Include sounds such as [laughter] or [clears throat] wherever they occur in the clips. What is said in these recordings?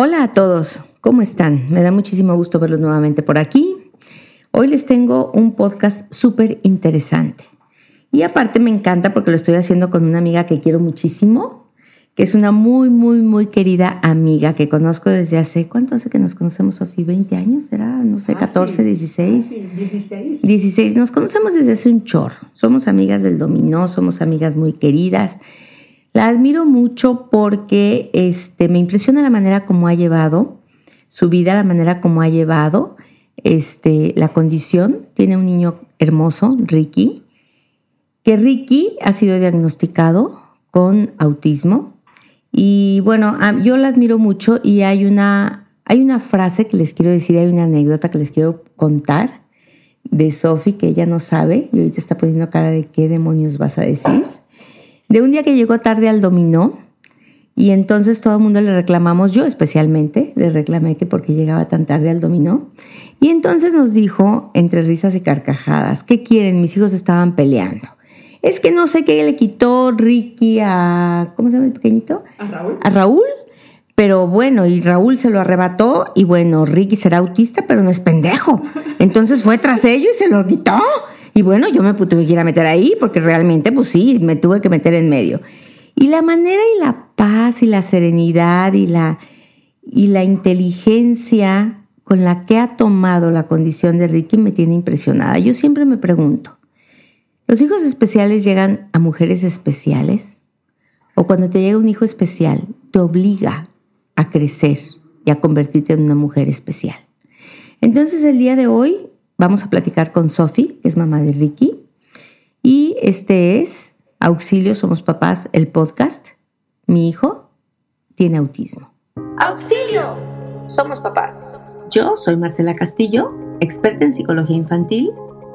Hola a todos, ¿cómo están? Me da muchísimo gusto verlos nuevamente por aquí. Hoy les tengo un podcast súper interesante. Y aparte me encanta porque lo estoy haciendo con una amiga que quiero muchísimo, que es una muy, muy, muy querida amiga que conozco desde hace, ¿cuánto hace que nos conocemos, Sofía? ¿20 años? ¿Será? No sé, 14, 16. 16. 16. Nos conocemos desde hace un chorro. Somos amigas del dominó, somos amigas muy queridas. La admiro mucho porque este, me impresiona la manera como ha llevado su vida, la manera como ha llevado este, la condición. Tiene un niño hermoso, Ricky, que Ricky ha sido diagnosticado con autismo. Y bueno, yo la admiro mucho y hay una, hay una frase que les quiero decir, hay una anécdota que les quiero contar de Sophie que ella no sabe y ahorita está poniendo cara de qué demonios vas a decir de un día que llegó tarde al dominó y entonces todo el mundo le reclamamos, yo especialmente, le reclamé que porque llegaba tan tarde al dominó. Y entonces nos dijo, entre risas y carcajadas, ¿qué quieren? Mis hijos estaban peleando. Es que no sé qué le quitó Ricky a, ¿cómo se llama el pequeñito? A Raúl. A Raúl. Pero bueno, y Raúl se lo arrebató y bueno, Ricky será autista, pero no es pendejo. Entonces fue tras ello y se lo quitó. Y bueno, yo me tuve que ir a meter ahí porque realmente, pues sí, me tuve que meter en medio. Y la manera y la paz y la serenidad y la, y la inteligencia con la que ha tomado la condición de Ricky me tiene impresionada. Yo siempre me pregunto, ¿los hijos especiales llegan a mujeres especiales? ¿O cuando te llega un hijo especial, te obliga a crecer y a convertirte en una mujer especial? Entonces el día de hoy Vamos a platicar con Sofi, que es mamá de Ricky. Y este es Auxilio, Somos Papás, el podcast. Mi hijo tiene autismo. Auxilio, Somos Papás. Yo soy Marcela Castillo, experta en psicología infantil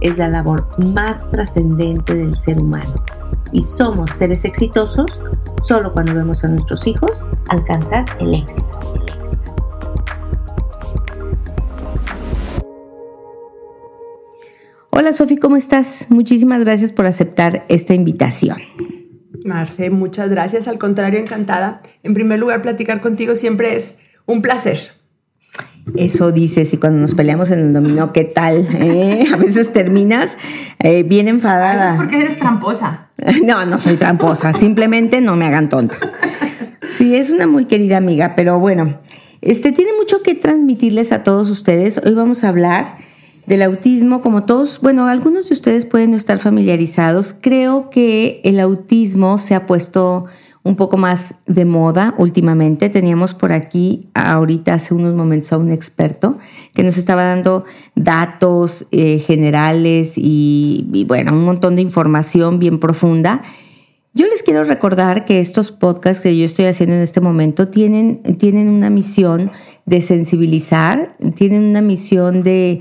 es la labor más trascendente del ser humano. Y somos seres exitosos solo cuando vemos a nuestros hijos alcanzar el éxito. Hola Sofi, ¿cómo estás? Muchísimas gracias por aceptar esta invitación. Marce, muchas gracias. Al contrario, encantada. En primer lugar, platicar contigo siempre es un placer. Eso dices, y cuando nos peleamos en el dominó, ¿qué tal? Eh? A veces terminas eh, bien enfadada. Eso es porque eres tramposa. [laughs] No, no soy tramposa, simplemente no me hagan tonta. Sí, es una muy querida amiga, pero bueno, este tiene mucho que transmitirles a todos ustedes. Hoy vamos a hablar del autismo, como todos, bueno, algunos de ustedes pueden no estar familiarizados. Creo que el autismo se ha puesto un poco más de moda últimamente. Teníamos por aquí ahorita hace unos momentos a un experto que nos estaba dando datos eh, generales y, bueno, un montón de información bien profunda. Yo les quiero recordar que estos podcasts que yo estoy haciendo en este momento tienen, tienen una misión de sensibilizar, tienen una misión de,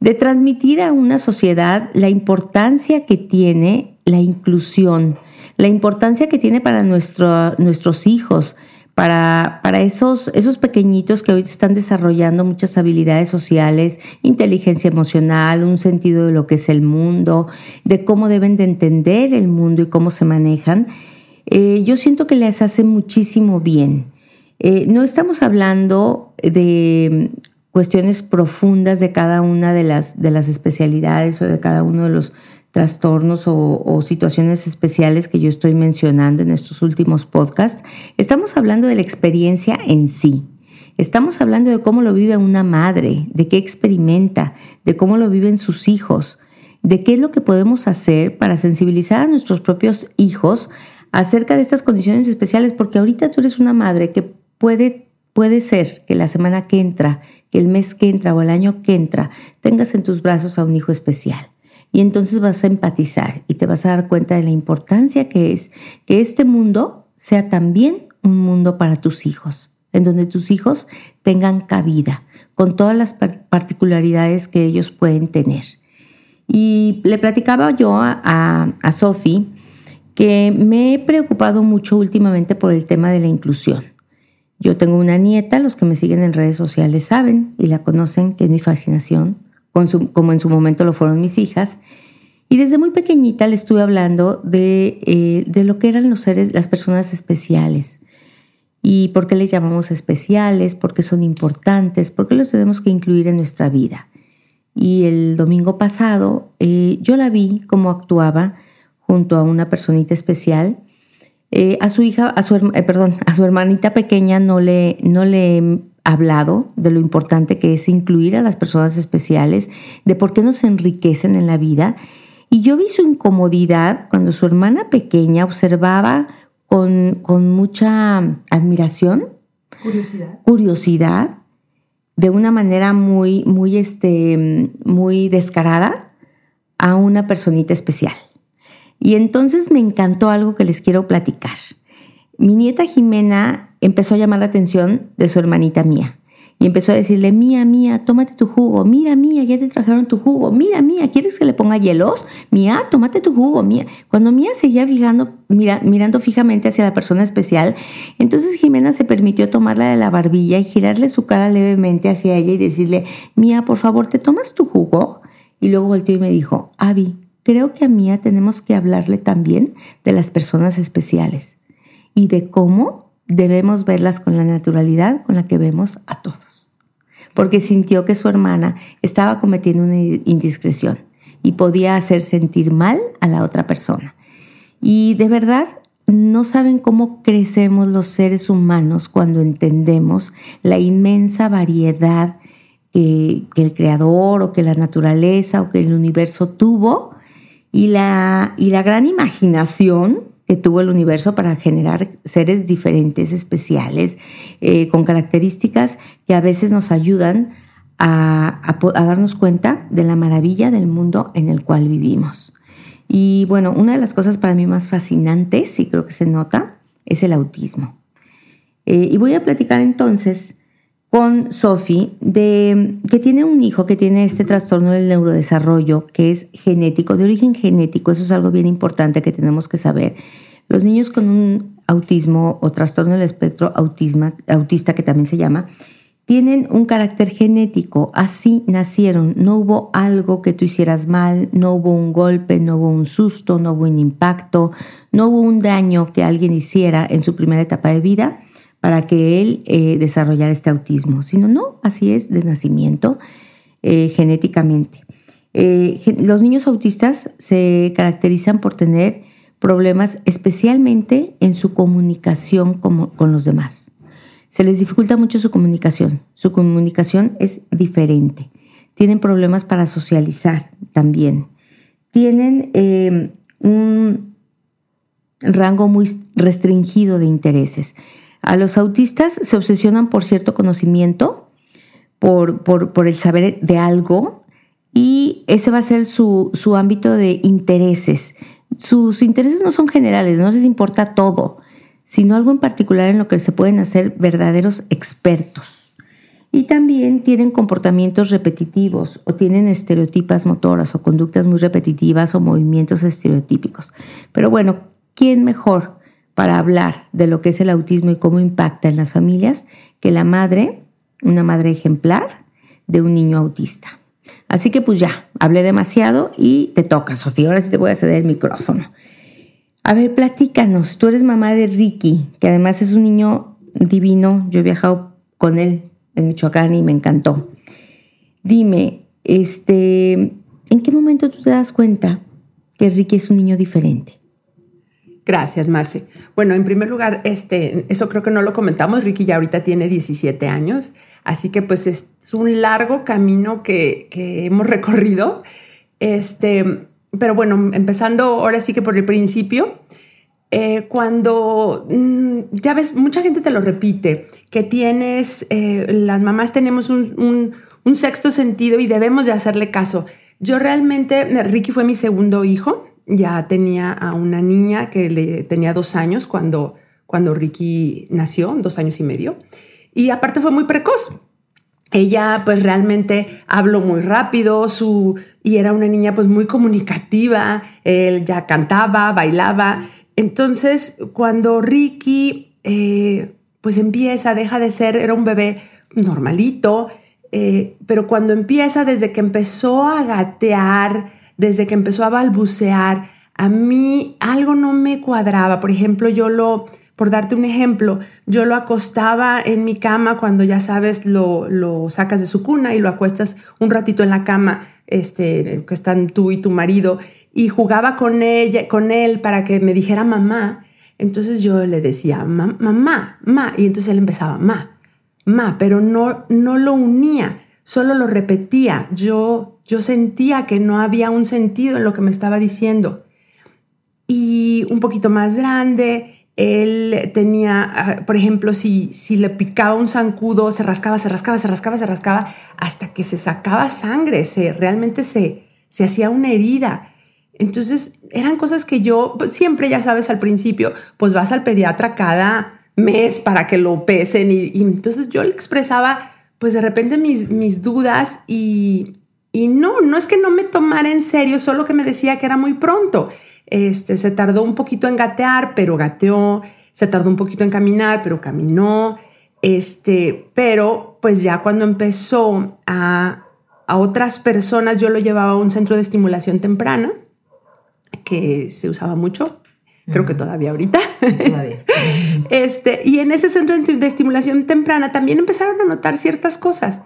de transmitir a una sociedad la importancia que tiene la inclusión la importancia que tiene para nuestro, nuestros hijos, para, para esos, esos pequeñitos que hoy están desarrollando muchas habilidades sociales, inteligencia emocional, un sentido de lo que es el mundo, de cómo deben de entender el mundo y cómo se manejan, eh, yo siento que les hace muchísimo bien. Eh, no estamos hablando de cuestiones profundas de cada una de las, de las especialidades o de cada uno de los trastornos o, situaciones especiales que yo estoy mencionando en estos últimos podcasts, estamos hablando de la experiencia en sí. Estamos hablando de cómo lo vive una madre, de qué experimenta, de cómo lo viven sus hijos, de qué es lo que podemos hacer para sensibilizar a nuestros propios hijos acerca de estas condiciones especiales, porque ahorita tú eres una madre que puede, puede ser que la semana que entra, que el mes que entra o el año que entra, tengas en tus brazos a un hijo especial. Y entonces vas a empatizar y te vas a dar cuenta de la importancia que es que este mundo sea también un mundo para tus hijos. en donde tus hijos tengan cabida, con todas las particularidades que ellos pueden tener. Y le platicaba yo a, a, Sophie que me he preocupado mucho últimamente por el tema de la inclusión. Yo tengo una nieta, los que me siguen en redes sociales saben y la conocen, que es mi fascinación, como en su momento lo fueron mis hijas. Y desde muy pequeñita le estuve hablando de, eh, de lo que eran los seres, las personas especiales. Y por qué les llamamos especiales, por qué son importantes, por qué los tenemos que incluir en nuestra vida. Y el domingo pasado eh, yo la vi cómo actuaba junto a una personita especial. Eh, a su hija, a su, perdón, a su hermanita pequeña no le, no le hablado de lo importante que es incluir a las personas especiales, de por qué nos enriquecen en la vida. Y yo vi su incomodidad cuando su hermana pequeña observaba con, con mucha admiración, curiosidad. curiosidad, de una manera muy, muy, este, muy descarada a una personita especial. Y entonces me encantó algo que les quiero platicar. Mi nieta Jimena empezó a llamar la atención de su hermanita Mía. Y empezó a decirle, Mía, Mía, tómate tu jugo. Mira, Mía, ya te trajeron tu jugo. Mira, Mía, ¿quieres que le ponga hielos? Mía, tómate tu jugo. Mía. Cuando Mía seguía fijando, mira, mirando fijamente hacia la persona especial, entonces Jimena se permitió tomarla de la barbilla y girarle su cara levemente hacia ella y decirle, Mía, por favor, ¿te tomas tu jugo? Y luego volteó y me dijo, Avi, creo que a Mía tenemos que hablarle también de las personas especiales y de cómo debemos verlas con la naturalidad con la que vemos a todos. Porque sintió que su hermana estaba cometiendo una indiscreción y podía hacer sentir mal a la otra persona. Y de verdad, no saben cómo crecemos los seres humanos cuando entendemos la inmensa variedad que, el creador o que la naturaleza o que el universo tuvo y la, y la gran imaginación que tuvo el universo para generar seres diferentes, especiales, eh, con características que a veces nos ayudan a, darnos cuenta de la maravilla del mundo en el cual vivimos. Y bueno, una de las cosas para mí más fascinantes, y creo que se nota, es el autismo. Eh, y voy a platicar entonces con Sophie de que tiene un hijo que tiene este trastorno del neurodesarrollo que es genético, de origen genético, eso es algo bien importante que tenemos que saber. Los niños con un autismo o trastorno del espectro autista que también se llama, tienen un carácter genético, así nacieron, no hubo algo que tú hicieras mal, no hubo un golpe, no hubo un susto, no hubo un impacto, no hubo un daño que alguien hiciera en su primera etapa de vida para que él eh, desarrollara este autismo, sino no, así es de nacimiento eh, genéticamente. Eh, los niños autistas se caracterizan por tener problemas especialmente en su comunicación con los demás. Se les dificulta mucho su comunicación. Su comunicación es diferente. Tienen problemas para socializar también. Tienen un rango muy restringido de intereses. A los autistas se obsesionan por cierto conocimiento, por, por, el saber de algo, y ese va a ser su, su ámbito de intereses. Sus intereses no son generales, no les importa todo, sino algo en particular en lo que se pueden hacer verdaderos expertos. Y también tienen comportamientos repetitivos o tienen estereotipas motoras o conductas muy repetitivas o movimientos estereotípicos. Pero bueno, ¿quién mejor para hablar de lo que es el autismo y cómo impacta en las familias que la madre, una madre ejemplar de un niño autista. Así que pues ya, hablé demasiado y te toca, Sofía. Ahora sí te voy a ceder el micrófono. A ver, platícanos. Tú eres mamá de Ricky, que además es un niño divino. Yo he viajado con él en Michoacán y me encantó. Dime, este, ¿en qué momento tú te das cuenta que Ricky es un niño diferente? Gracias, Marce. Bueno, en primer lugar, este, eso creo que no lo comentamos. Ricky ya ahorita tiene 17 años, así que pues es un largo camino que, hemos recorrido. Este, pero bueno, empezando ahora sí que por el principio, eh, cuando mm, ya ves, mucha gente te lo repite, que tienes, eh, las mamás tenemos un, un sexto sentido y debemos de hacerle caso. Yo realmente, Ricky fue mi segundo hijo ya tenía a una niña que le tenía dos años cuando, cuando Ricky nació, dos años y medio. y aparte fue muy precoz. Ella pues realmente habló muy rápido su, y era una niña pues muy comunicativa, él ya cantaba, bailaba. Entonces cuando Ricky eh, pues empieza, deja de ser, era un bebé normalito, eh, pero cuando empieza, desde que empezó a gatear, desde que empezó a balbucear, a mí algo no me cuadraba. Por ejemplo, yo lo, por darte un ejemplo, yo lo acostaba en mi cama cuando ya sabes, lo, lo sacas de su cuna y lo acuestas un ratito en la cama, este, que están tú y tu marido, y jugaba con ella, con él para que me dijera mamá. Entonces yo le decía, mamá, mamá, y entonces él empezaba, ma, ma, pero no, no lo unía, solo lo repetía. Yo, yo sentía que no había un sentido en lo que me estaba diciendo. Y un poquito más grande, él tenía, ah, por ejemplo, si, si le picaba un zancudo, se rascaba, se rascaba, se rascaba, se rascaba, hasta que se sacaba sangre, se, realmente se, se hacía una herida. Entonces, eran cosas que yo, pues, siempre, ya sabes, al principio, pues vas al pediatra cada mes para que lo pesen y, entonces yo le expresaba pues de repente mis, mis dudas y, y, no, no es que no me tomara en serio, solo que me decía que era muy pronto. Este, se tardó un poquito en gatear, pero gateó, se tardó un poquito en caminar, pero caminó. Este, pero pues ya cuando empezó a, a otras personas, yo lo llevaba a un centro de estimulación temprana, que se usaba mucho creo que todavía ahorita. Todavía. Este, y en ese centro de estimulación temprana también empezaron a notar ciertas cosas.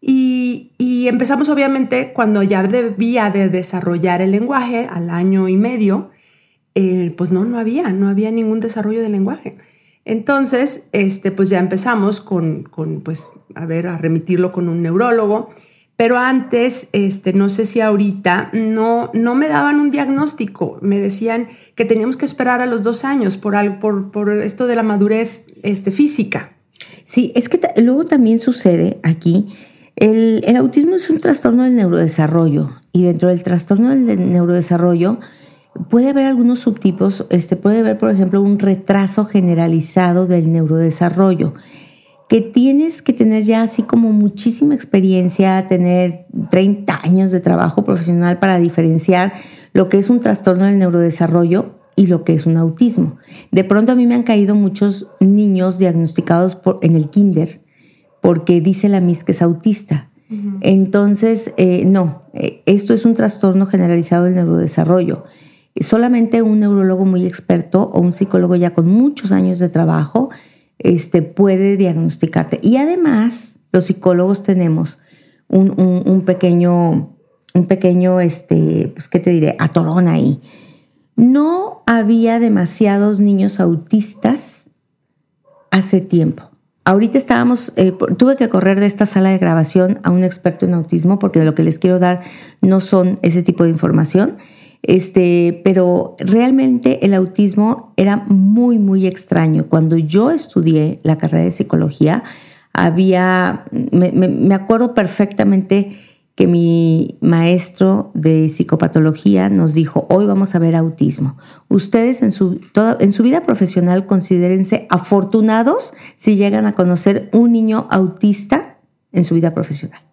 Y, y, empezamos obviamente cuando ya debía de desarrollar el lenguaje al año y medio, eh, pues no, no había, no había ningún desarrollo del lenguaje. Entonces, este, pues ya empezamos con, con, pues, a ver, a remitirlo con un neurólogo pero antes, este, no sé si ahorita, no, no me daban un diagnóstico. Me decían que teníamos que esperar a los dos años por, por, por esto de la madurez este, física. Sí, es que luego también sucede aquí, el, el, autismo es un trastorno del neurodesarrollo y dentro del trastorno del neurodesarrollo puede haber algunos subtipos, este, puede haber, por ejemplo, un retraso generalizado del neurodesarrollo que tienes que tener ya así como muchísima experiencia, tener 30 años de trabajo profesional para diferenciar lo que es un trastorno del neurodesarrollo y lo que es un autismo. De pronto a mí me han caído muchos niños diagnosticados por, en el kinder porque dice la MIS que es autista. Entonces, eh, no, eh, esto es un trastorno generalizado del neurodesarrollo. Solamente un neurólogo muy experto o un psicólogo ya con muchos años de trabajo este, puede diagnosticarte. Y además, los psicólogos tenemos un, pequeño, un pequeño, este, pues, ¿qué te diré? Atorón ahí. No había demasiados niños autistas hace tiempo. Ahorita estábamos, eh, tuve que correr de esta sala de grabación a un experto en autismo porque de lo que les quiero dar no son ese tipo de información. Este, pero realmente el autismo era muy, muy extraño. Cuando yo estudié la carrera de psicología, había, me, acuerdo perfectamente que mi maestro de psicopatología nos dijo, hoy vamos a ver autismo. Ustedes en su, en su vida profesional considérense afortunados si llegan a conocer un niño autista en su vida profesional.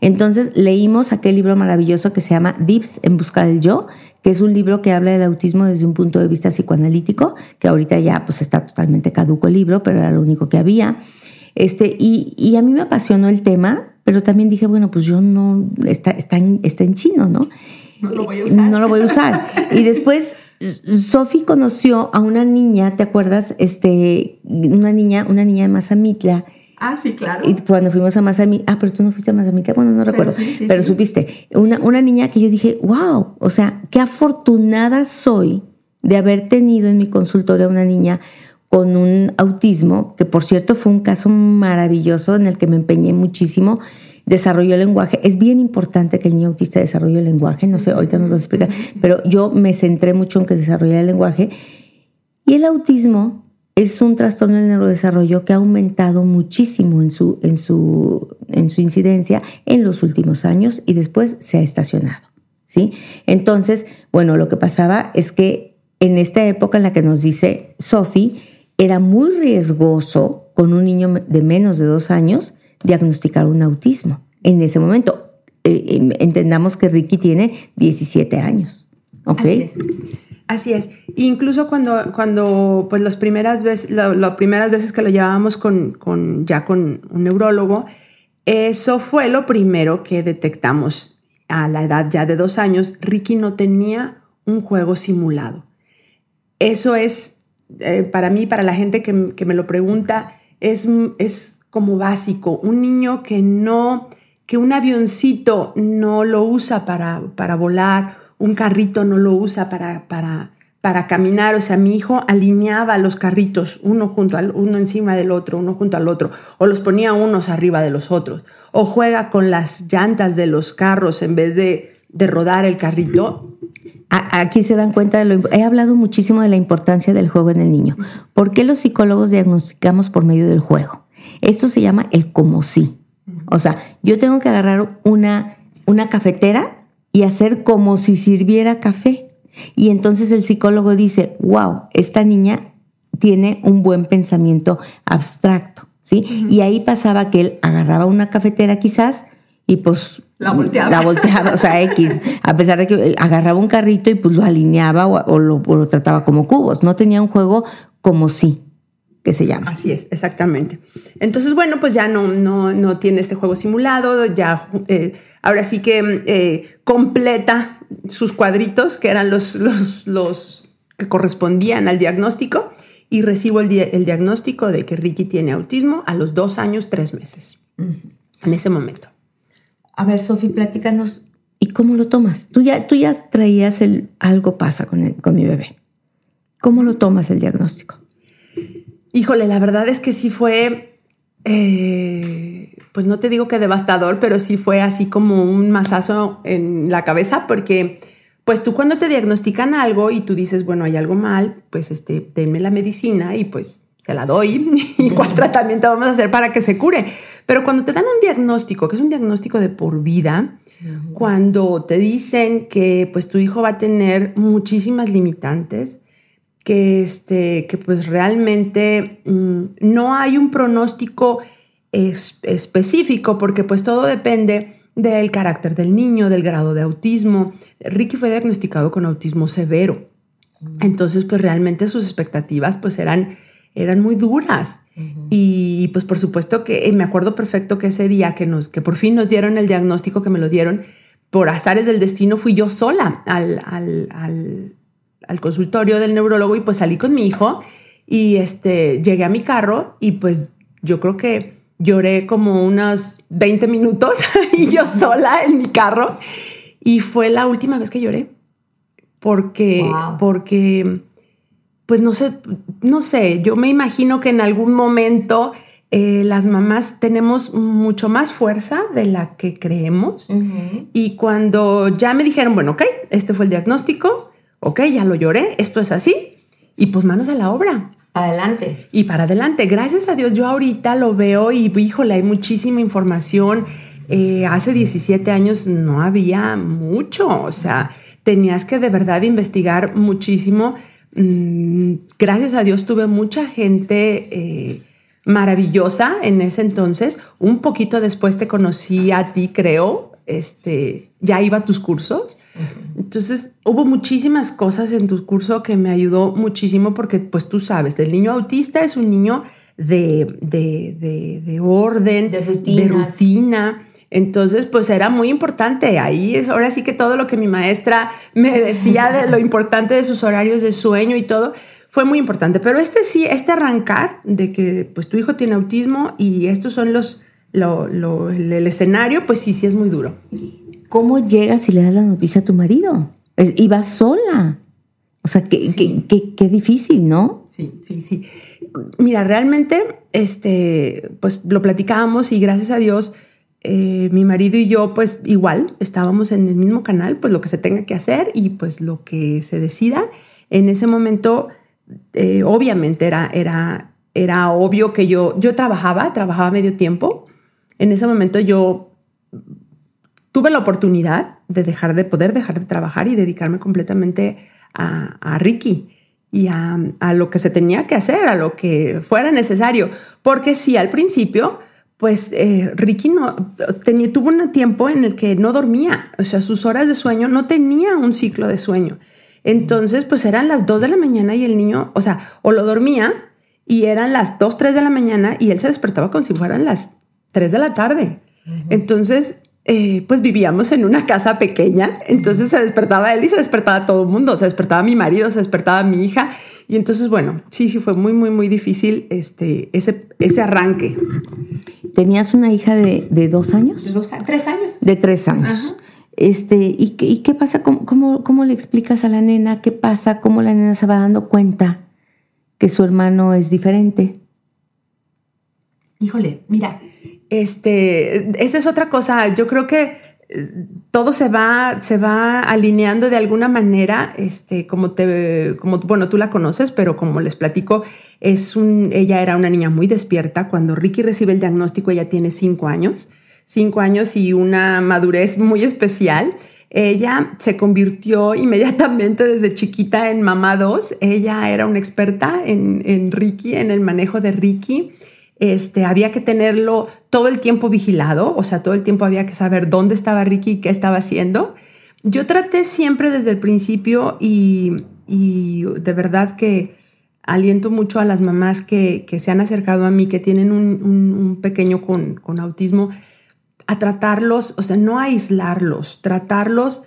Entonces leímos aquel libro maravilloso que se llama Dips en busca del yo, que es un libro que habla del autismo desde un punto de vista psicoanalítico, que ahorita ya pues está totalmente caduco el libro, pero era lo único que había. Este, y, a mí me apasionó el tema, pero también dije, bueno, pues yo no, está, está, en, está en chino, ¿no? No lo voy a usar. No lo voy a usar. Y después Sofi conoció a una niña, ¿te acuerdas? Este, una niña, una niña de Mazamitla, Ah, sí, claro. Y cuando fuimos a Mazamitla, ah, pero tú no fuiste a Mazamitla, bueno, no recuerdo, pero, supiste, una, una niña que yo dije, wow, o sea, qué afortunada soy de haber tenido en mi consultorio a una niña con un autismo, que por cierto fue un caso maravilloso en el que me empeñé muchísimo, desarrolló el lenguaje. Es bien importante que el niño autista desarrolle el lenguaje, no sé, ahorita nos lo explica, pero yo me centré mucho en que desarrollara el lenguaje. Y el autismo es un trastorno del neurodesarrollo que ha aumentado muchísimo en su, en su, en su incidencia en los últimos años y después se ha estacionado. ¿sí? Entonces, bueno, lo que pasaba es que en esta época en la que nos dice Sophie, era muy riesgoso con un niño de menos de dos años diagnosticar un autismo. En ese momento, eh, em, entendamos que Ricky tiene 17 años. ¿Ok? Así es. Incluso cuando, cuando pues las primeras veces, primeras veces que lo llevábamos con, con, ya con un neurólogo, eso fue lo primero que detectamos a la edad ya de dos años. Ricky no tenía un juego simulado. Eso es, eh, para mí, para la gente que, que me lo pregunta, es, es como básico. Un niño que no, que un avioncito no lo usa para, para volar, un carrito no lo usa para, para, para caminar. O sea, mi hijo alineaba los carritos uno junto al uno encima del otro, uno junto al otro, o los ponía unos arriba de los otros, o juega con las llantas de los carros en vez de, de rodar el carrito. Aquí se dan cuenta de lo he hablado muchísimo de la importancia del juego en el niño. ¿Por qué los psicólogos diagnosticamos por medio del juego? Esto se llama el como sí. O sea, yo tengo que agarrar una, una cafetera y hacer como si sirviera café. Y entonces el psicólogo dice, wow, esta niña tiene un buen pensamiento abstracto, ¿sí? Y ahí pasaba que él agarraba una cafetera quizás y pues la volteaba. La volteaba, o sea, X, a pesar de que agarraba un carrito y pues lo alineaba o, lo, o lo, trataba como cubos, no tenía un juego como sí que se llama. Así es, exactamente. Entonces, bueno, pues ya no, no, no tiene este juego simulado, ya eh, ahora sí que eh, completa sus cuadritos, que eran los, los, los que correspondían al diagnóstico, y recibo el, el, diagnóstico de que Ricky tiene autismo a los dos años, tres meses, uh -huh. en ese momento. A ver, Sofi, platícanos, ¿y cómo lo tomas? Tú ya, tú ya traías el algo pasa con, el, con mi bebé. ¿Cómo lo tomas el diagnóstico? Híjole, la verdad es que sí fue, eh, pues no te digo que devastador, pero sí fue así como un mazazo en la cabeza, porque pues tú cuando te diagnostican algo y tú dices, bueno, hay algo mal, pues este, denme la medicina y pues se la doy [laughs] y cuál tratamiento vamos a hacer para que se cure. Pero cuando te dan un diagnóstico, que es un diagnóstico de por vida, cuando te dicen que pues tu hijo va a tener muchísimas limitantes, que, este, que pues realmente mmm, no hay un pronóstico es, específico porque pues todo depende del carácter del niño, del grado de autismo. Ricky fue diagnosticado con autismo severo. Entonces pues realmente sus expectativas pues eran, eran muy duras. Uh -huh. Y pues por supuesto que eh, me acuerdo perfecto que ese día que, nos, que por fin nos dieron el diagnóstico, que me lo dieron, por azares del destino fui yo sola al, al, al al consultorio del neurólogo y pues salí con mi hijo y este, llegué a mi carro y pues yo creo que lloré como unos 20 minutos [laughs] y yo sola en mi carro y fue la última vez que lloré porque, wow. porque pues no sé, no sé, yo me imagino que en algún momento eh, las mamás tenemos mucho más fuerza de la que creemos uh -huh. y cuando ya me dijeron, bueno, ok, este fue el diagnóstico, ok, ya lo lloré, esto es así, y pues manos a la obra. Adelante. Y para adelante. Gracias a Dios, yo ahorita lo veo y, híjole, hay muchísima información. Eh, hace 17 años no había mucho, o sea, tenías que de verdad investigar muchísimo. Mm, gracias a Dios tuve mucha gente eh, maravillosa en ese entonces. Un poquito después te conocí a ti, creo, este, ya iba a tus cursos. Uh -huh. Entonces, hubo muchísimas cosas en tu curso que me ayudó muchísimo porque, pues tú sabes, el niño autista es un niño de, de, de, de orden, de, de, rutina. Entonces, pues era muy importante. Ahí es ahora sí que todo lo que mi maestra me decía de lo importante de sus horarios de sueño y todo fue muy importante. Pero este sí, este arrancar de que pues tu hijo tiene autismo y estos son los lo, lo, el, el, escenario, pues sí, sí es muy duro. ¿Cómo llegas y le das la noticia a tu marido? Ibas sola. O sea, qué, sí. qué, qué, qué, difícil, ¿no? Sí, sí, sí. Mira, realmente, este, pues lo platicábamos y gracias a Dios, eh, mi marido y yo, pues igual, estábamos en el mismo canal, pues lo que se tenga que hacer y pues lo que se decida. En ese momento, eh, obviamente era, era, era obvio que yo, yo trabajaba, trabajaba medio tiempo en ese momento yo tuve la oportunidad de dejar de poder dejar de trabajar y dedicarme completamente a, a Ricky. y a, a, lo que se tenía que hacer, a lo que fuera necesario. Porque sí, al principio, pues eh, Ricky no, tenía, tuvo un tiempo en el que no dormía, o sea, sus horas de sueño no tenía un ciclo de sueño. Entonces, pues eran las 2 de la mañana y el niño, o sea, o lo dormía y eran las 2, 3 de la mañana y él se despertaba como si fueran las 3 de la tarde. Entonces, eh, pues vivíamos en una casa pequeña, entonces se despertaba él y se despertaba todo el mundo, se despertaba mi marido, se despertaba mi hija y entonces bueno, sí, sí fue muy, muy, muy difícil este, ese, ese arranque. ¿Tenías una hija de, de dos años? De dos, tres años. De tres años. Este, ¿y, qué, ¿Y qué pasa? ¿Cómo, cómo, cómo le explicas a la nena qué pasa? ¿Cómo la nena se va dando cuenta que su hermano es diferente? Híjole, mira, este, esa es otra cosa. Yo creo que eh, todo se va, se va alineando de alguna manera, este, como te, como, bueno, tú la conoces, pero como les platico, es ella era una niña muy despierta. Cuando Ricky recibe el diagnóstico, ella tiene cinco años, cinco años y una madurez muy especial. Ella se convirtió inmediatamente desde chiquita en mamá 2. Ella era una experta en, en Ricky, en el manejo de Ricky este, había que tenerlo todo el tiempo vigilado, o sea, todo el tiempo había que saber dónde estaba Ricky y qué estaba haciendo. Yo traté siempre desde el principio y, de verdad que aliento mucho a las mamás que, se han acercado a mí, que tienen un, pequeño con, con autismo, a tratarlos, o sea, no aislarlos, tratarlos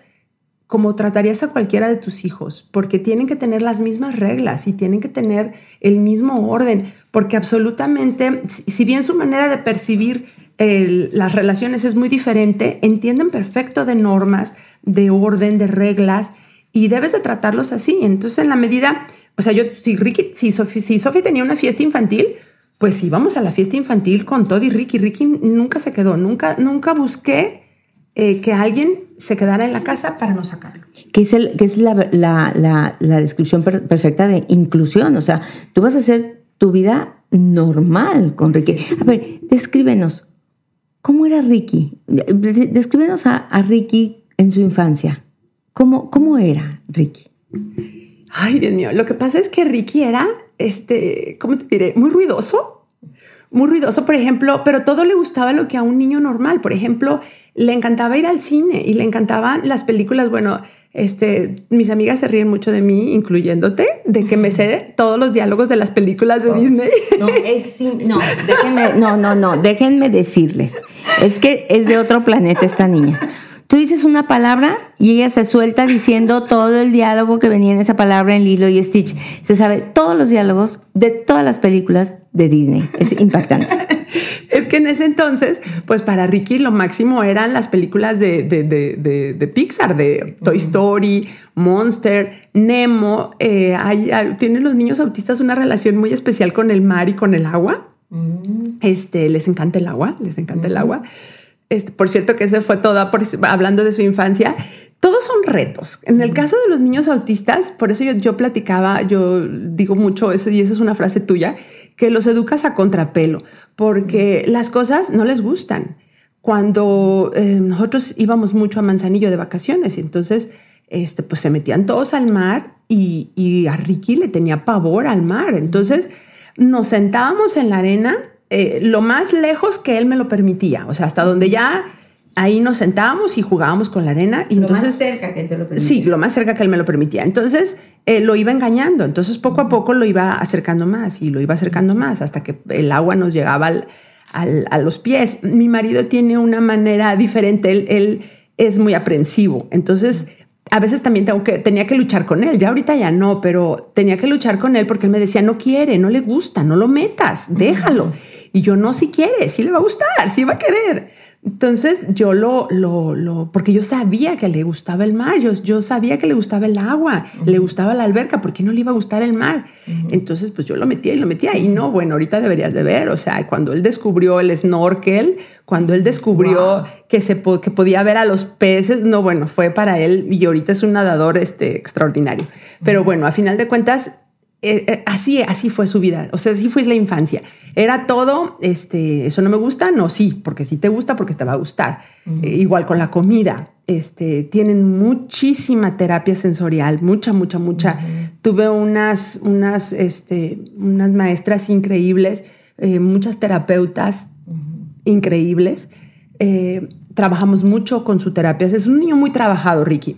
como tratarías a cualquiera de tus hijos, porque tienen que tener las mismas reglas y tienen que tener el mismo orden, porque absolutamente, si bien su manera de percibir las relaciones es muy diferente, entienden perfecto de normas, de orden, de reglas, y debes de tratarlos así. Entonces, en la medida, o sea, yo, si Ricky, si Sophie, si Sophie tenía una fiesta infantil, pues íbamos a la fiesta infantil con Todd y Ricky. Ricky nunca se quedó, nunca, nunca busqué eh, que alguien se quedara en la casa para no sacarlo. Que es, el, que es la, la, la, descripción perfecta de inclusión. O sea, tú vas a hacer tu vida normal con Ricky. A ver, descríbenos, ¿cómo era Ricky? Descríbenos a, a Ricky en su infancia. ¿Cómo, ¿Cómo era Ricky? Ay, Dios mío, lo que pasa es que Ricky era, este, ¿cómo te diré? Muy ruidoso muy ruidoso, por ejemplo, pero todo le gustaba lo que a un niño normal. Por ejemplo, le encantaba ir al cine y le encantaban las películas. Bueno, este, mis amigas se ríen mucho de mí, incluyéndote, de que me sé todos los diálogos de las películas de Disney. No, es, no, déjenme, no, no, no, déjenme decirles. Es que es de otro planeta esta niña. Tú dices una palabra y ella se suelta diciendo [laughs] todo el diálogo que venía en esa palabra en Lilo y Stitch. Se sabe todos los diálogos de todas las películas de Disney. Es impactante. [laughs] es que en ese entonces, pues para Ricky lo máximo eran las películas de, de, Pixar, de Toy Story, Monster, Nemo. Eh, tienen los niños autistas una relación muy especial con el mar y con el agua. Mm. Este, les encanta el agua, les encanta el agua. Este, por cierto, que ese fue toda hablando de su infancia. Todos son retos. En el caso de los niños autistas, por eso yo, platicaba, yo digo mucho eso, y esa es una frase tuya, que los educas a contrapelo, porque las cosas no les gustan. Cuando eh, nosotros íbamos mucho a Manzanillo de vacaciones, y entonces este, pues se metían todos al mar y, y a Ricky le tenía pavor al mar. Entonces nos sentábamos en la arena eh, lo más lejos que él me lo permitía, o sea, hasta donde ya ahí nos sentábamos y jugábamos con la arena. Y lo entonces, más cerca que él te lo permitía. Sí, lo más cerca que él me lo permitía. Entonces eh, lo iba engañando, entonces poco a poco lo iba acercando más y lo iba acercando más hasta que el agua nos llegaba a los pies. Mi marido tiene una manera diferente, él, él es muy aprensivo, entonces a veces también tengo que, tenía que luchar con él, ya ahorita ya no, pero tenía que luchar con él porque él me decía, no quiere, no le gusta, no lo metas, déjalo. [laughs] Y yo no, si quiere, si le va a gustar, si va a querer. Entonces yo lo, lo, lo, porque yo sabía que le gustaba el mar, yo, yo sabía que le gustaba el agua, le gustaba la alberca, ¿por qué no le iba a gustar el mar? Entonces pues yo lo metía y lo metía y no, bueno, ahorita deberías de ver, o sea, cuando él descubrió el snorkel, cuando él descubrió que, se, que podía ver a los peces, no, bueno, fue para él y ahorita es un nadador este, extraordinario. Pero bueno, a final de cuentas, eh, eh, así, así fue su vida, o sea, así fue la infancia. Era todo, este, eso no me gusta, no, sí, porque sí te gusta, porque te va a gustar. Eh, igual con la comida, este, tienen muchísima terapia sensorial, mucha, mucha, mucha. Tuve unas, unas, este, unas maestras increíbles, muchas terapeutas increíbles. trabajamos mucho con su terapia. Es un niño muy trabajado, Ricky.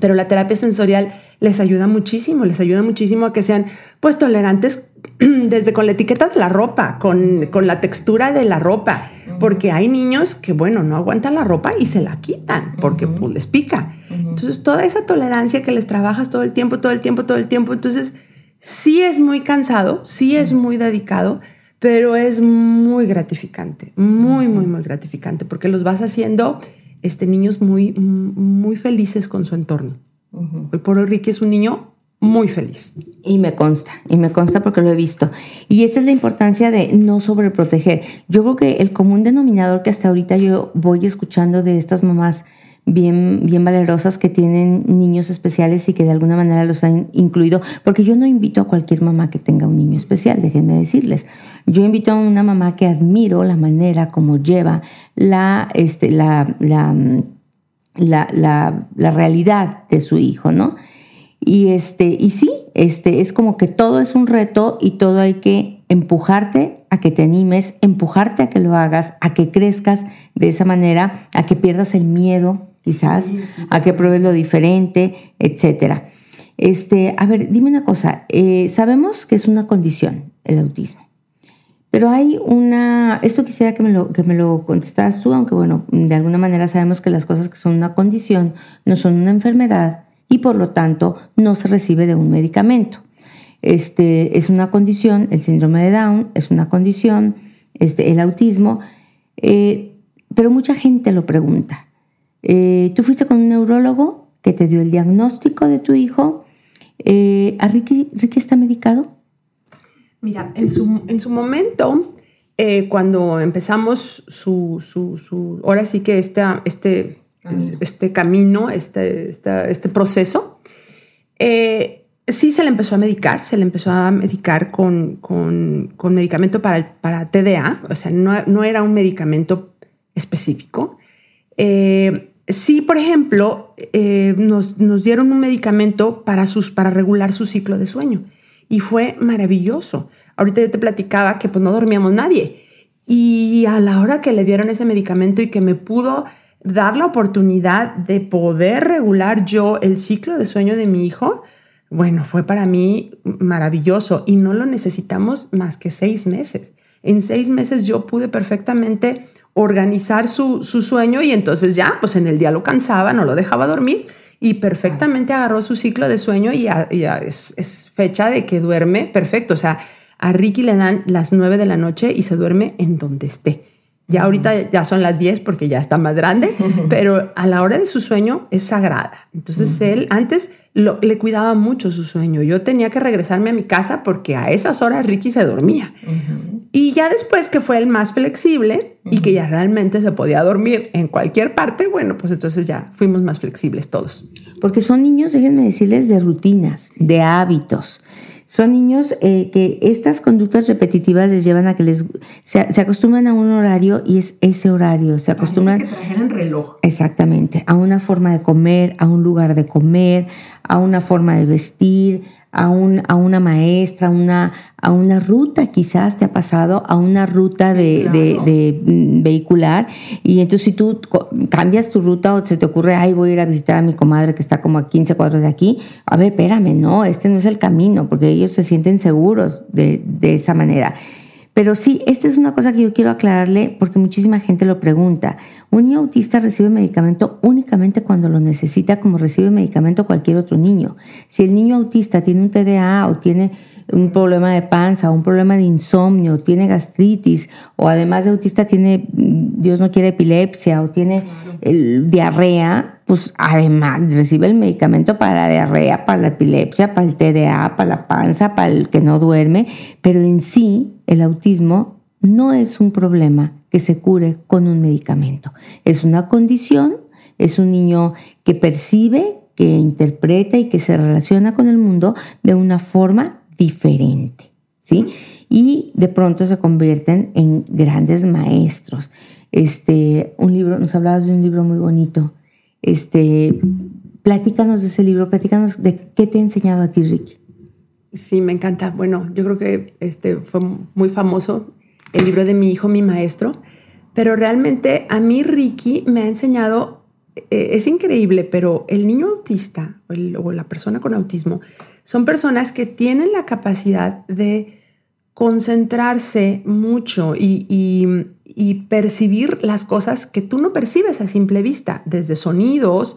Pero la terapia sensorial les ayuda muchísimo, les ayuda muchísimo a que sean pues tolerantes [clears throat] desde con la etiqueta de la ropa, con, con la textura de la ropa, porque hay niños que, bueno, no aguantan la ropa y se la quitan porque pues, les pica. Entonces, toda esa tolerancia que les trabajas todo el tiempo, todo el tiempo, todo el tiempo, entonces sí es muy cansado, sí es muy dedicado, pero es muy gratificante, muy, muy, muy gratificante, porque los vas haciendo este, niños muy, muy felices con su entorno. Hoy por hoy Ricky es un niño muy feliz. Y me consta, y me consta porque lo he visto. Y esa es la importancia de no sobreproteger. Yo creo que el común denominador que hasta ahorita yo voy escuchando de estas mamás bien, bien valerosas que tienen niños especiales y que de alguna manera los han incluido, porque yo no invito a cualquier mamá que tenga un niño especial, déjenme decirles. Yo invito a una mamá que admiro la manera como lleva la, este, la, la, la, la realidad de su hijo, ¿no? Y, este, y sí, este, es como que todo es un reto y todo hay que empujarte a que te animes, empujarte a que lo hagas, a que crezcas de esa manera, a que pierdas el miedo, quizás, a que pruebes lo diferente, etcétera. Este, a ver, dime una cosa, eh, sabemos que es una condición el autismo, pero hay una, esto quisiera que me, lo, que me lo contestaras tú, aunque bueno, de alguna manera sabemos que las cosas que son una condición no son una enfermedad y por lo tanto no se recibe de un medicamento. Este, es una condición, el síndrome de Down es una condición, este, el autismo, eh, pero mucha gente lo pregunta. Eh, tú fuiste con un neurólogo que te dio el diagnóstico de tu hijo. Eh, ¿A Ricky, está medicado? Mira, en su, en su momento, eh, cuando empezamos su, su, su, ahora sí que esta, este, este camino, este, este proceso, sí se le empezó a medicar, se le empezó a medicar con, con, con medicamento para, para TDA, o sea, no, no era un medicamento específico. Eh, Sí, por ejemplo, eh, nos, dieron un medicamento para, sus, para regular su ciclo de sueño y fue maravilloso. Ahorita yo te platicaba que pues no dormíamos nadie y a la hora que le dieron ese medicamento y que me pudo dar la oportunidad de poder regular yo el ciclo de sueño de mi hijo, bueno, fue para mí maravilloso y no lo necesitamos más que seis meses. En seis meses yo pude perfectamente organizar su, sueño y entonces ya, pues en el día lo cansaba, no lo dejaba dormir y perfectamente agarró su ciclo de sueño y ya, es, fecha de que duerme perfecto. O sea, a Ricky le dan las nueve de la noche y se duerme en donde esté. Ya ahorita ya son las 10 porque ya está más grande, [laughs] pero a la hora de su sueño es sagrada. Entonces él antes le cuidaba mucho su sueño. Yo tenía que regresarme a mi casa porque a esas horas Ricky se dormía. Y ya después que fue el más flexible y que ya realmente se podía dormir en cualquier parte, bueno, pues entonces ya fuimos más flexibles todos. Porque son niños, déjenme decirles, de rutinas, de hábitos. Son niños eh, que estas conductas repetitivas les llevan a que les se, acostumbran a un horario y es ese horario. Se acostumbran. que trajeran reloj. Exactamente. A una forma de comer, a un lugar de comer, a una forma de vestir, a, un, a una maestra, una, a una ruta, quizás te ha pasado, a una ruta de, mm, vehicular. Y entonces si tú cambias tu ruta o se te ocurre, ay, voy a ir a visitar a mi comadre que está como a 15 cuadros de aquí, a ver, espérame, no, este no es el camino, porque ellos se sienten seguros de, de esa manera. Pero sí, esta es una cosa que yo quiero aclararle porque muchísima gente lo pregunta. Un niño autista recibe medicamento únicamente cuando lo necesita, como recibe medicamento cualquier otro niño. Si el niño autista tiene un TDA o tiene un problema de panza, un problema de insomnio, tiene gastritis o además de autista tiene, Dios no quiere, epilepsia o tiene diarrea, pues además recibe el medicamento para la diarrea, para la epilepsia, para el TDA, para la panza, para el que no duerme, pero en sí el autismo no es un problema que se cure con un medicamento. Es una condición, es un niño que percibe, que interpreta y que se relaciona con el mundo de una forma diferente, ¿sí? Y de pronto se convierten en grandes maestros. Este, un libro, nos hablabas de un libro muy bonito. Este, platícanos de ese libro, platícanos de qué te ha enseñado a ti, Ricky. Sí, me encanta. Bueno, yo creo que este fue muy famoso el libro de mi hijo, mi maestro, pero realmente a mí Ricky me ha enseñado, eh, es increíble, pero el niño autista o, la persona con autismo son personas que tienen la capacidad de concentrarse mucho y, percibir las cosas que tú no percibes a simple vista, desde sonidos,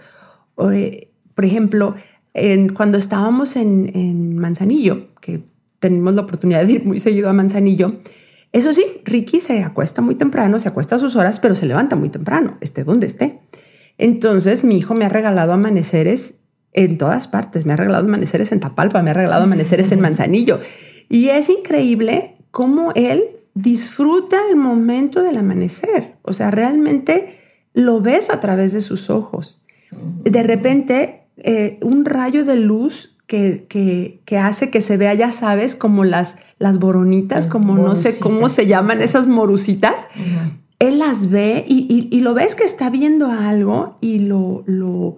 eh, por ejemplo, cuando estábamos en, Manzanillo, que tenemos la oportunidad de ir muy seguido a Manzanillo, eso sí, Ricky se acuesta muy temprano, se acuesta a sus horas, pero se levanta muy temprano, esté donde esté. Entonces, mi hijo me ha regalado amaneceres en todas partes. Me ha regalado amaneceres en Tapalpa, me ha regalado amaneceres en Manzanillo. Y es increíble cómo él disfruta el momento del amanecer. O sea, realmente lo ves a través de sus ojos. De repente eh, un rayo de luz que, que, hace que se vea, ya sabes, como las, las boronitas, como no sé cómo se llaman, esas morusitas. Él las ve y, lo ves que está viendo algo y lo, lo,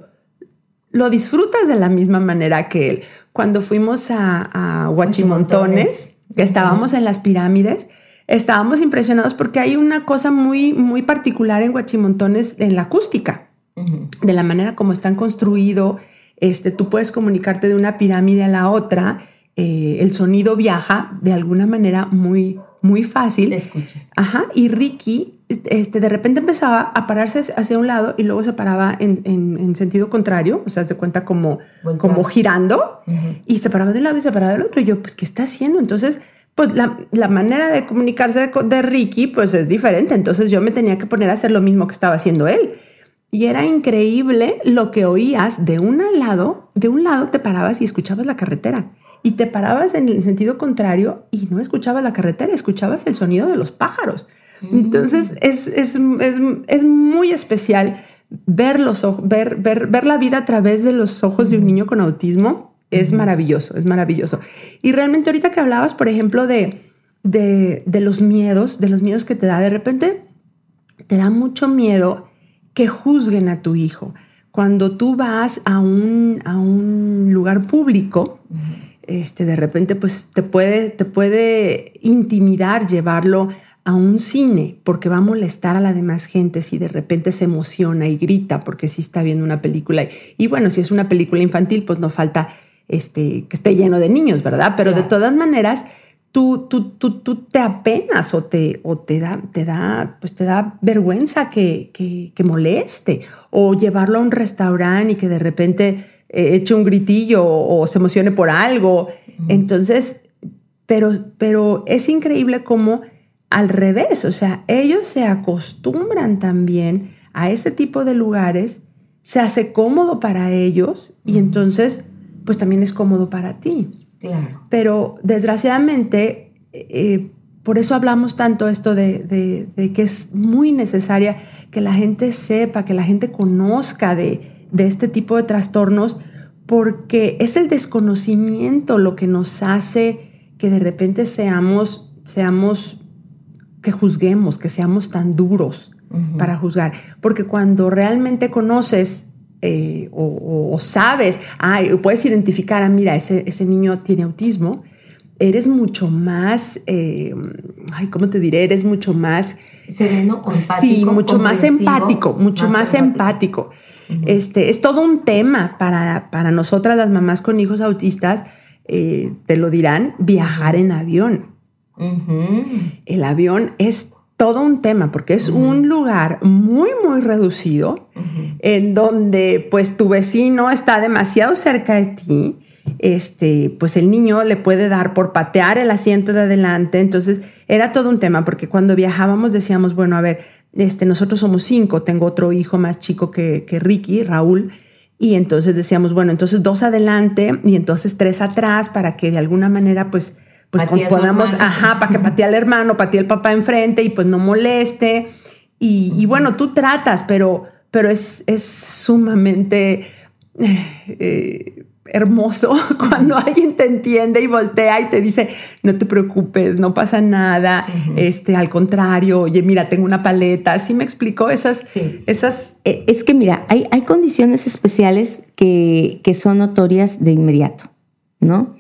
lo disfrutas de la misma manera que él. Cuando fuimos a, a Huachimontones, que estábamos en las pirámides, estábamos impresionados porque hay una cosa muy, muy particular en Huachimontones en la acústica de la manera como están construidos. Este, tú puedes comunicarte de una pirámide a la otra. Eh, el sonido viaja de alguna manera muy, muy fácil. Te escuchas. Ajá. Y Ricky, este, de repente empezaba a pararse hacia un lado y luego se paraba en, en, sentido contrario, o sea, se cuenta como, como girando y se paraba de un lado y se paraba del otro. Y yo, pues, ¿qué está haciendo? Entonces, pues la, la manera de comunicarse de, de, Ricky, pues es diferente. Entonces yo me tenía que poner a hacer lo mismo que estaba haciendo él. Y era increíble lo que oías de un lado, de un lado te parabas y escuchabas la carretera y te parabas en el sentido contrario y no escuchabas la carretera, escuchabas el sonido de los pájaros. Mm. Entonces es, es, es, es, muy especial ver, los ver, ver, ver la vida a través de los ojos de un niño con autismo. Es maravilloso, es maravilloso. Y realmente ahorita que hablabas, por ejemplo, de, de, de los miedos, de los miedos que te da, de repente te da mucho miedo que juzguen a tu hijo. Cuando tú vas a un, a un lugar público, este, de repente pues te puede, te puede intimidar llevarlo a un cine porque va a molestar a la demás gente si de repente se emociona y grita porque sí está viendo una película. Y, bueno, si es una película infantil, pues no falta este, que esté lleno de niños, ¿verdad? Pero de todas maneras, tú, tú, tú, tú te apenas o te, o te, da, te, da, pues te da vergüenza que, que, moleste o llevarlo a un restaurante y que de repente eh, eche un gritillo o, se emocione por algo. Entonces, pero, pero es increíble cómo al revés, o sea, ellos se acostumbran también a ese tipo de lugares, se hace cómodo para ellos y entonces, pues también es cómodo para ti. Pero desgraciadamente, eh, por eso hablamos tanto esto de, que es muy necesaria que la gente sepa, que la gente conozca de, este tipo de trastornos, porque es el desconocimiento lo que nos hace que de repente seamos, seamos, que juzguemos, que seamos tan duros para juzgar. Porque cuando realmente conoces eh, o, sabes, puedes identificar, ah, mira, ese, ese niño tiene autismo, eres mucho más, eh, ay, ¿cómo te diré? Eres mucho más... Sereno, empático. Sí, mucho más empático, mucho más, empático. este, es todo un tema para, para nosotras las mamás con hijos autistas, eh, te lo dirán, viajar en avión. El avión es todo un tema porque es un lugar muy, muy reducido en donde pues tu vecino está demasiado cerca de ti. Este, pues el niño le puede dar por patear el asiento de adelante. Entonces era todo un tema porque cuando viajábamos decíamos, bueno, a ver, este, nosotros somos cinco, tengo otro hijo más chico que, que Ricky, Raúl. Y entonces decíamos, bueno, entonces dos adelante y entonces tres atrás para que de alguna manera pues pues podamos, ajá, para que patee al hermano, patee al papá enfrente y pues no moleste. Y, bueno, tú tratas, pero, pero es, es sumamente, eh, hermoso [laughs] cuando alguien te entiende y voltea y te dice, no te preocupes, no pasa nada, este, al contrario, oye, mira, tengo una paleta. ¿Así me explicó esas? esas... E, es que mira, hay, hay condiciones especiales que, que, son notorias de inmediato, ¿no?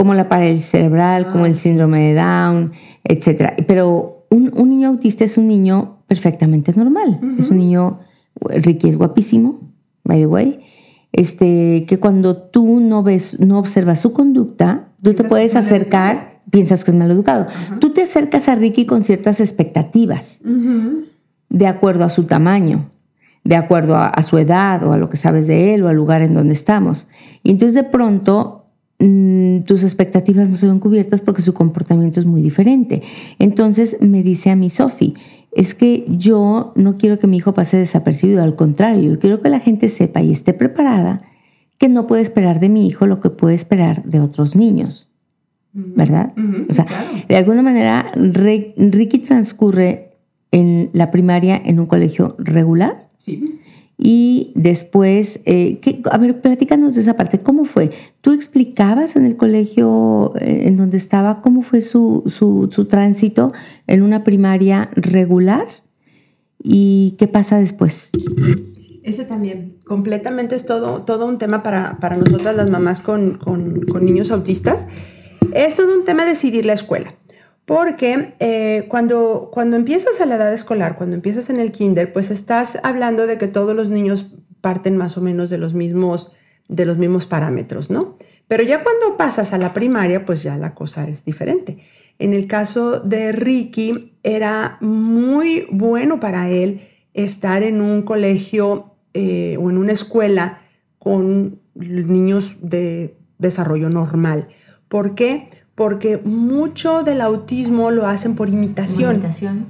Como la parálisis cerebral, como el síndrome de Down, etcétera. Pero un, un, niño autista es un niño perfectamente normal. Es un niño, Ricky es guapísimo, by the way este, que cuando tú no ves, no observas su conducta, tú te puedes acercar, piensas que es mal educado. Tú te acercas a Ricky con ciertas expectativas, de acuerdo a su tamaño, de acuerdo a, su edad o a lo que sabes de él o al lugar en donde estamos. Y entonces de pronto tus expectativas no se ven cubiertas porque su comportamiento es muy diferente. Entonces me dice a mi Sofi, es que yo no quiero que mi hijo pase desapercibido, al contrario, yo quiero que la gente sepa y esté preparada que no puede esperar de mi hijo lo que puede esperar de otros niños, ¿verdad? o sea, de alguna manera Ricky transcurre en la primaria en un colegio regular. Sí. Y después, eh, a ver, platícanos de esa parte. ¿Cómo fue? ¿Tú explicabas en el colegio eh, en donde estaba cómo fue su, su, tránsito en una primaria regular? ¿Y qué pasa después? Ese también, completamente es todo, todo un tema para, para nosotras las mamás con, con, con niños autistas. Es todo un tema decidir la escuela. Porque eh, cuando, cuando empiezas a la edad escolar, cuando empiezas en el kinder, pues estás hablando de que todos los niños parten más o menos de los mismos, de los mismos parámetros, ¿no? Pero ya cuando pasas a la primaria, pues ya la cosa es diferente. En el caso de Ricky, era muy bueno para él estar en un colegio eh, o en una escuela con niños de desarrollo normal. ¿Por qué? Porque mucho del autismo lo hacen por imitación. imitación.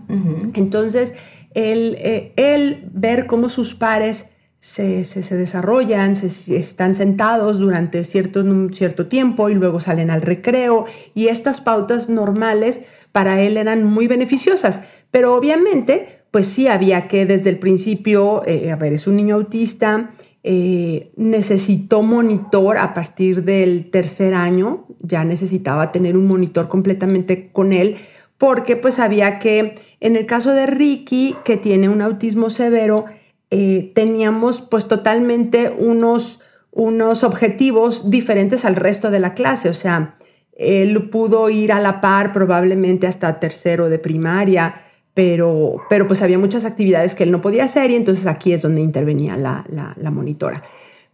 Entonces, el, eh, ver cómo sus pares se, desarrollan, se, están sentados durante cierto, cierto tiempo y luego salen al recreo y estas pautas normales para él eran muy beneficiosas, pero obviamente pues sí había que desde el principio, eh, a ver, es un niño autista, eh, necesitó monitor a partir del tercer año, ya necesitaba tener un monitor completamente con él, porque pues había que, en el caso de Ricky, que tiene un autismo severo, eh, teníamos pues totalmente unos, unos objetivos diferentes al resto de la clase, o sea, él pudo ir a la par probablemente hasta tercero de primaria, pero, pero pues había muchas actividades que él no podía hacer y entonces aquí es donde intervenía la, la, monitora.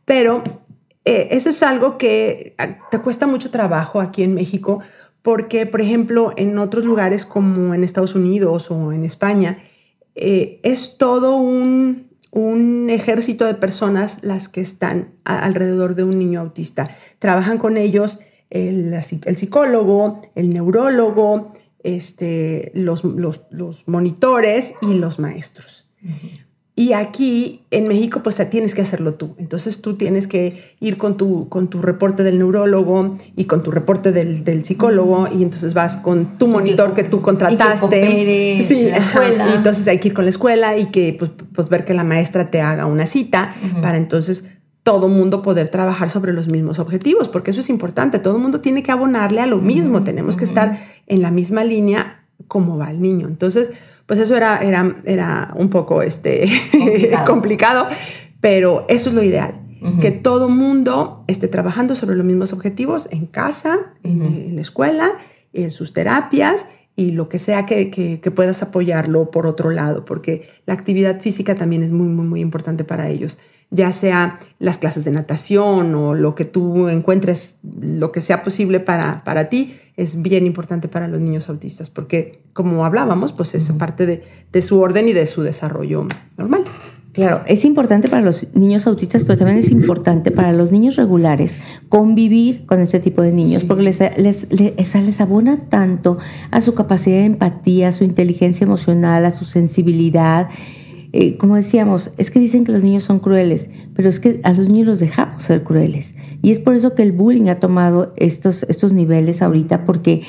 Pero eh, eso es algo que ah, te cuesta mucho trabajo aquí en México porque, por ejemplo, en otros lugares como en Estados Unidos o en España, eh, es todo un, un, ejército de personas las que están alrededor de un niño autista. Trabajan con ellos el, el psicólogo, el neurólogo, este, los, monitores y los maestros. Y aquí en México, pues tienes que hacerlo tú. Entonces tú tienes que ir con tu, con tu reporte del neurólogo y con tu reporte del, psicólogo y entonces vas con tu monitor que, tú contrataste. sí, la escuela. Y entonces hay que ir con la escuela y que pues, pues ver que la maestra te haga una cita para entonces todo mundo poder trabajar sobre los mismos objetivos, porque eso es importante. Todo el mundo tiene que abonarle a lo mismo. Tenemos que estar en la misma línea como va el niño. Entonces, pues eso era, era, era un poco este, [laughs] complicado. pero eso es lo ideal. Que todo mundo esté trabajando sobre los mismos objetivos en casa, en, la escuela, en sus terapias y lo que sea que, que, puedas apoyarlo por otro lado, porque la actividad física también es muy, muy, muy importante para ellos ya sea las clases de natación o lo que tú encuentres, lo que sea posible para, para ti, es bien importante para los niños autistas, porque como hablábamos, pues es parte de, de su orden y de su desarrollo normal. Claro, es importante para los niños autistas, pero también es importante para los niños regulares convivir con este tipo de niños, porque les, les, les, les, abona tanto a su capacidad de empatía, a su inteligencia emocional, a su sensibilidad. Eh, como decíamos, es que dicen que los niños son crueles, pero es que a los niños los dejamos ser crueles. Y es por eso que el bullying ha tomado estos, estos niveles ahorita, porque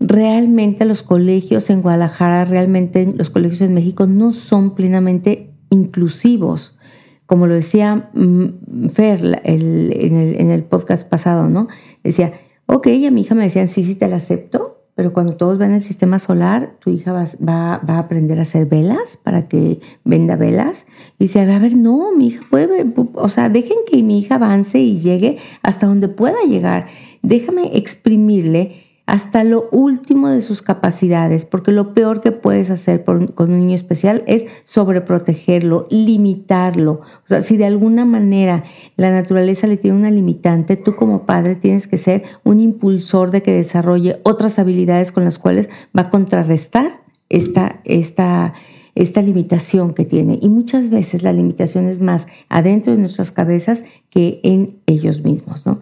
realmente los colegios en Guadalajara, realmente los colegios en México no son plenamente inclusivos como lo decía mm, Fer el, en, el, en, el, podcast pasado, ¿no? Decía, ok, a mi hija me decían, sí, sí, te la acepto, pero cuando todos ven el sistema solar, tu hija va, va, va, a aprender a hacer velas para que venda velas. Y dice, a ver, no, mi hija puede ver, o sea, dejen que mi hija avance y llegue hasta donde pueda llegar. Déjame exprimirle hasta lo último de sus capacidades, porque lo peor que puedes hacer con un niño especial es sobreprotegerlo, limitarlo. O sea, si de alguna manera la naturaleza le tiene una limitante, tú como padre tienes que ser un impulsor de que desarrolle otras habilidades con las cuales va a contrarrestar esta, esta, esta limitación que tiene. Y muchas veces la limitación es más adentro de nuestras cabezas que en ellos mismos, ¿no?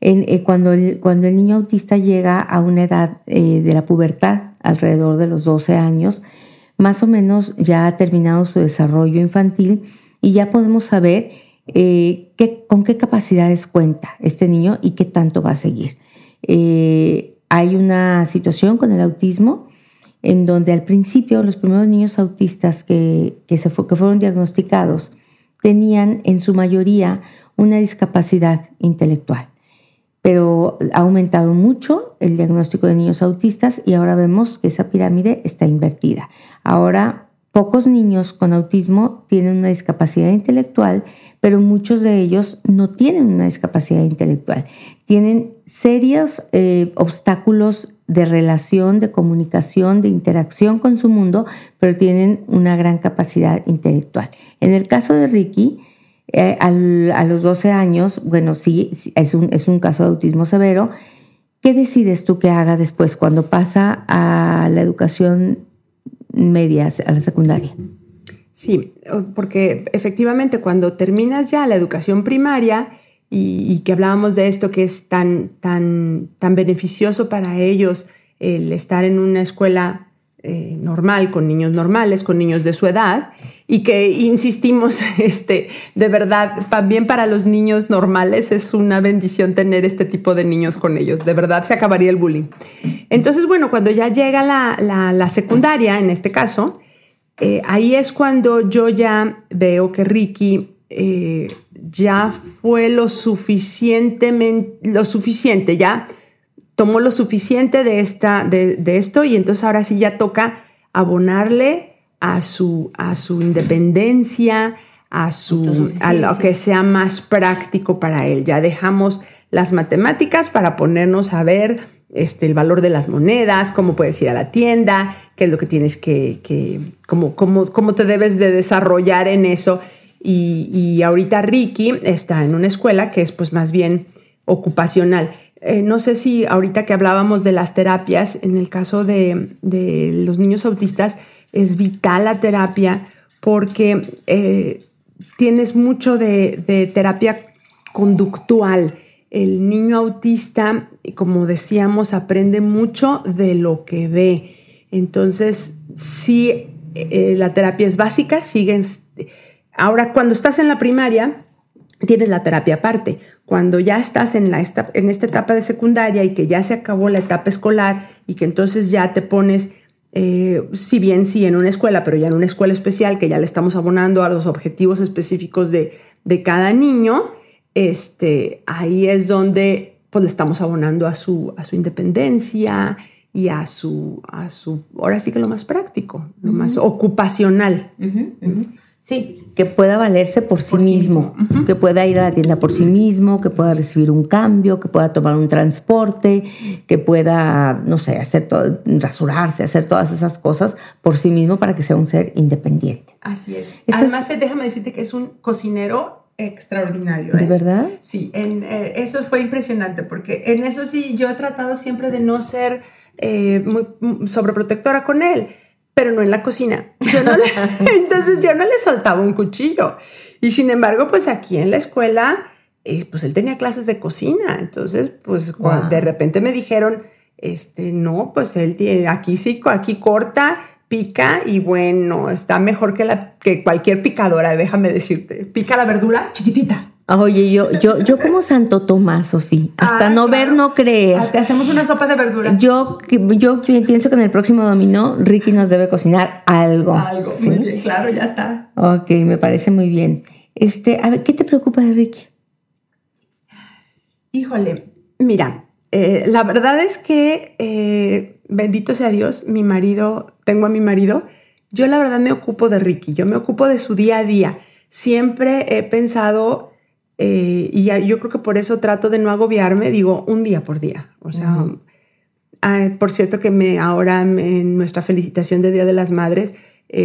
Eh, cuando, el, niño autista llega a una edad eh, de la pubertad, alrededor de los 12 años, más o menos ya ha terminado su desarrollo infantil y ya podemos saber eh, qué, con qué capacidades cuenta este niño y qué tanto va a seguir. hay una situación con el autismo en donde al principio los primeros niños autistas que fueron diagnosticados tenían en su mayoría una discapacidad intelectual pero ha aumentado mucho el diagnóstico de niños autistas y ahora vemos que esa pirámide está invertida. Ahora, pocos niños con autismo tienen una discapacidad intelectual, pero muchos de ellos no tienen una discapacidad intelectual. Tienen serios eh, obstáculos de relación, de comunicación, de interacción con su mundo, pero tienen una gran capacidad intelectual. En el caso de Ricky, eh, a los 12 años, bueno, sí, es un, es un caso de autismo severo. ¿Qué decides tú que haga después cuando pasa a la educación media, a la secundaria? Sí, porque efectivamente cuando terminas ya la educación primaria y, y, que hablábamos de esto que es tan, tan, tan beneficioso para ellos el estar en una escuela eh, normal, con niños normales, con niños de su edad, y que insistimos, [laughs] este, de verdad, también para los niños normales es una bendición tener este tipo de niños con ellos, de verdad se acabaría el bullying. Entonces, bueno, cuando ya llega la, secundaria, en este caso, eh, ahí es cuando yo ya veo que Ricky eh, ya fue lo suficientemente, lo suficiente, ya tomó lo suficiente de, esta, de, esto y entonces ahora sí ya toca abonarle a su, a su independencia, a, su, a lo que sea más práctico para él. Ya dejamos las matemáticas para ponernos a ver este, el valor de las monedas, cómo puedes ir a la tienda, qué es lo que tienes que, que cómo, cómo, cómo te debes de desarrollar en eso. Y, y, ahorita Ricky está en una escuela que es pues más bien ocupacional. Eh, no sé si ahorita que hablábamos de las terapias, en el caso de, los niños autistas, es vital la terapia porque eh, tienes mucho de, terapia conductual. El niño autista, como decíamos, aprende mucho de lo que ve. Entonces, si eh, la terapia es básica, siguen. Ahora, cuando estás en la primaria, tienes la terapia aparte. Cuando ya estás en, la, en esta etapa de secundaria y que ya se acabó la etapa escolar y que entonces ya te pones, eh, si bien sí en una escuela, pero ya en una escuela especial que ya le estamos abonando a los objetivos específicos de, de cada niño, este, ahí es donde pues, le estamos abonando a su, a su independencia y a su, a su, ahora sí que lo más práctico, lo más ocupacional. Sí, que pueda valerse por sí mismo, que pueda ir a la tienda por sí mismo, que pueda recibir un cambio, que pueda tomar un transporte, que pueda, no sé, hacer todo, rasurarse, hacer todas esas cosas por sí mismo para que sea un ser independiente. Así es. Además, déjame decirte que es un cocinero extraordinario. ¿De ¿eh? verdad? Sí, en, eh, eso fue impresionante porque en eso sí yo he tratado siempre de no ser eh, muy mm, sobreprotectora con él pero no en la cocina. [laughs] entonces yo no le soltaba un cuchillo. Y sin embargo, pues aquí en la escuela, eh, pues él tenía clases de cocina. Entonces, pues de repente me dijeron, este, no, pues él tiene, aquí sí, aquí corta, pica y bueno, está mejor que, la, que cualquier picadora, déjame decirte. Pica la verdura chiquitita. Oye, yo, yo, yo como Santo Tomás, Sofía. Hasta ah, no ver, no creer. Ah, te hacemos una sopa de verdura. Yo, yo pienso que en el próximo dominó Ricky nos debe cocinar algo. Algo, muy bien, claro, ya está. Ok, me parece muy bien. Este, a ver, ¿qué te preocupa de Ricky? Híjole, mira, eh, la verdad es que, eh, bendito sea Dios, mi marido, tengo a mi marido, yo la verdad me ocupo de Ricky, yo me ocupo de su día a día. Siempre he pensado, eh, y yo creo que por eso trato de no agobiarme, digo, un día por día. O sea, ah, por cierto que me ahora en nuestra felicitación de Día de las Madres,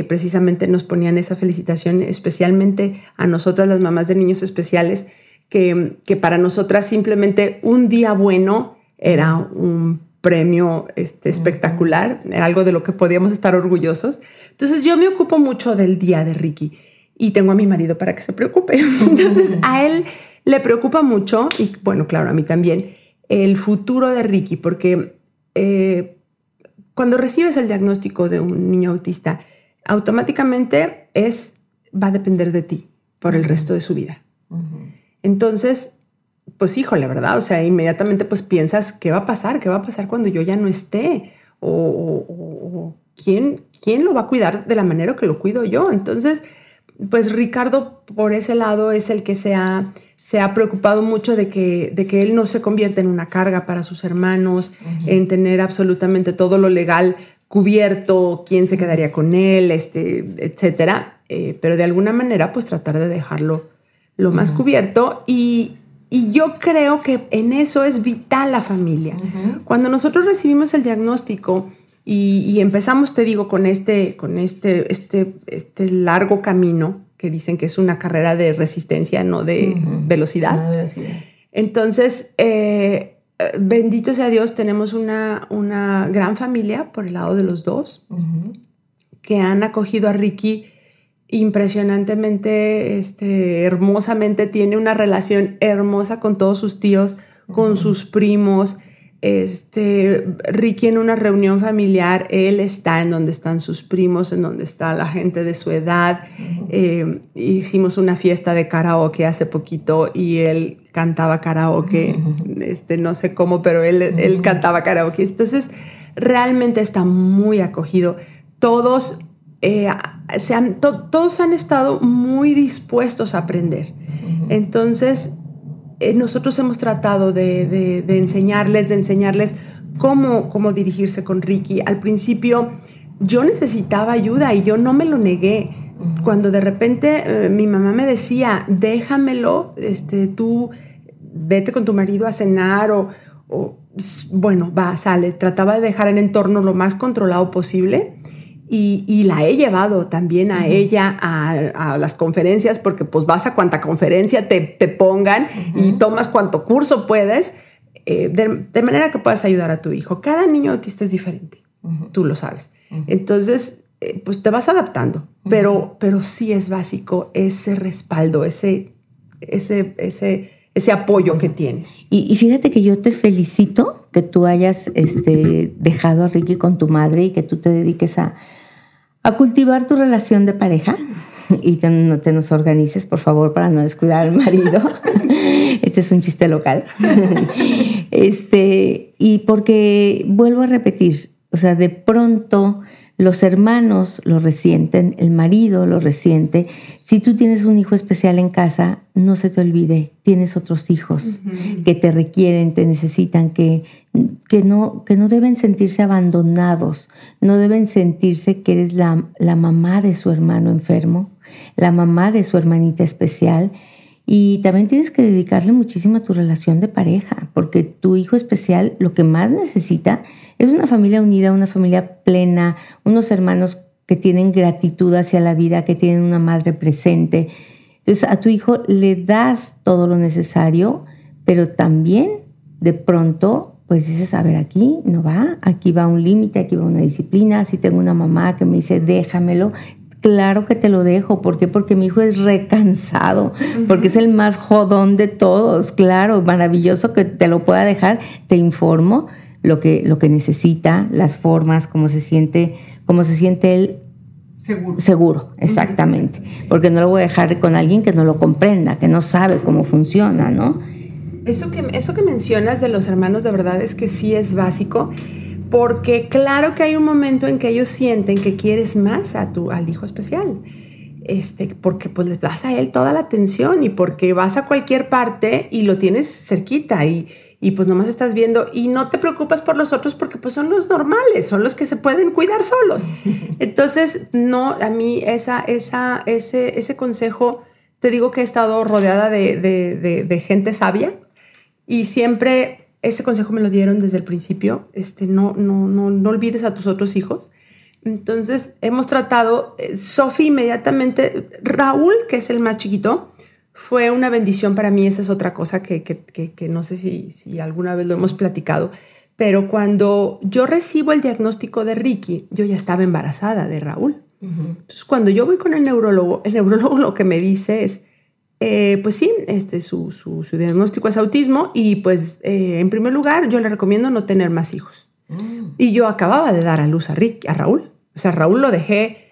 precisamente nos ponían esa felicitación especialmente a nosotras las mamás de niños especiales, que, que para nosotras simplemente un día bueno era un premio este, espectacular, era algo de lo que podíamos estar orgullosos. Entonces yo me ocupo mucho del día de Ricky y tengo a mi marido para que se preocupe. [laughs] Entonces a él le preocupa mucho, y bueno, claro, a mí también, el futuro de Ricky, porque eh, cuando recibes el diagnóstico de un niño autista, automáticamente es, va a depender de ti por el resto de su vida. Entonces, pues híjole, ¿verdad? O sea, inmediatamente pues piensas, ¿qué va a pasar? ¿Qué va a pasar cuando yo ya no esté? O, ¿quién, quién lo va a cuidar de la manera que lo cuido yo. Entonces, pues Ricardo por ese lado es el que se ha, se ha preocupado mucho de que, de que él no se convierta en una carga para sus hermanos, en tener absolutamente todo lo legal cubierto, quién se quedaría con él, este, etcétera. Eh, pero de alguna manera, pues tratar de dejarlo lo más cubierto y, yo creo que en eso es vital la familia. Cuando nosotros recibimos el diagnóstico y, empezamos, te digo, con este, con este, este, este largo camino que dicen que es una carrera de resistencia, no de velocidad. Entonces, eh, bendito sea Dios, tenemos una, una gran familia por el lado de los dos que han acogido a Ricky impresionantemente, este, hermosamente, tiene una relación hermosa con todos sus tíos, con sus primos. Este, Ricky en una reunión familiar, él está en donde están sus primos, en donde está la gente de su edad. Eh, hicimos una fiesta de karaoke hace poquito y él cantaba karaoke, este, no sé cómo, pero él, él cantaba karaoke. Entonces, realmente está muy acogido. Todos eh, todos han estado muy dispuestos a aprender. Entonces, eh, nosotros hemos tratado de, enseñarles, de enseñarles cómo, cómo dirigirse con Ricky. Al principio yo necesitaba ayuda y yo no me lo negué. Cuando de repente eh, mi mamá me decía, déjamelo, este, tú vete con tu marido a cenar o, o, bueno, va, sale. Trataba de dejar el entorno lo más controlado posible y, la he llevado también a ella a, las conferencias porque pues vas a cuanta conferencia te, pongan y tomas cuanto curso puedes, eh, de, manera que puedas ayudar a tu hijo. Cada niño autista es diferente, tú lo sabes. Entonces, eh, pues te vas adaptando, pero, pero sí es básico ese respaldo, ese, ese, ese, ese apoyo que tienes. Y, fíjate que yo te felicito que tú hayas este, dejado a Ricky con tu madre y que tú te dediques a, a cultivar tu relación de pareja y te, no te nos organices, por favor, para no descuidar al marido. [laughs] Este es un chiste local. [laughs] Este, y porque vuelvo a repetir, o sea, de pronto los hermanos lo resienten, el marido lo resiente. Si tú tienes un hijo especial en casa, no se te olvide, tienes otros hijos que te requieren, te necesitan, que, que, no, que no deben sentirse abandonados, no deben sentirse que eres la, la mamá de su hermano enfermo, la mamá de su hermanita especial. Y también tienes que dedicarle muchísimo a tu relación de pareja, porque tu hijo especial lo que más necesita es una familia unida, una familia plena, unos hermanos que tienen gratitud hacia la vida, que tienen una madre presente. Entonces a tu hijo le das todo lo necesario, pero también de pronto pues dices, a ver, aquí no va, aquí va un límite, aquí va una disciplina, si tengo una mamá que me dice, déjamelo, claro que te lo dejo, ¿por qué? Porque mi hijo es recansado, porque es el más jodón de todos, claro, maravilloso que te lo pueda dejar, te informo, lo que, lo que necesita, las formas, cómo se siente, cómo se siente él Seguro. Seguro, exactamente. Porque no lo voy a dejar con alguien que no lo comprenda, que no sabe cómo funciona, ¿no? Eso que, eso que mencionas de los hermanos de verdad es que sí es básico, porque claro que hay un momento en que ellos sienten que quieres más a tu, al hijo especial. este, porque pues le das a él toda la atención y porque vas a cualquier parte y lo tienes cerquita y, y pues nomás estás viendo y no te preocupas por los otros porque pues son los normales, son los que se pueden cuidar solos. [laughs] Entonces, no, a mí esa, esa, ese, ese consejo, te digo que he estado rodeada de, de, de, gente sabia y siempre ese consejo me lo dieron desde el principio, este, no, no, no, no olvides a tus otros hijos. Entonces, hemos tratado, eh, Sofi inmediatamente, Raúl, que es el más chiquito, fue una bendición para mí, esa es otra cosa que, que, que, no sé si, si, alguna vez lo hemos platicado, pero cuando yo recibo el diagnóstico de Ricky, yo ya estaba embarazada de Raúl. Entonces, cuando yo voy con el neurólogo, el neurólogo lo que me dice es, eh, pues sí, este, su, su, su, diagnóstico es autismo y pues eh, en primer lugar yo le recomiendo no tener más hijos. Mm. Y yo acababa de dar a luz a, Rick, a Raúl. O sea, Raúl lo dejé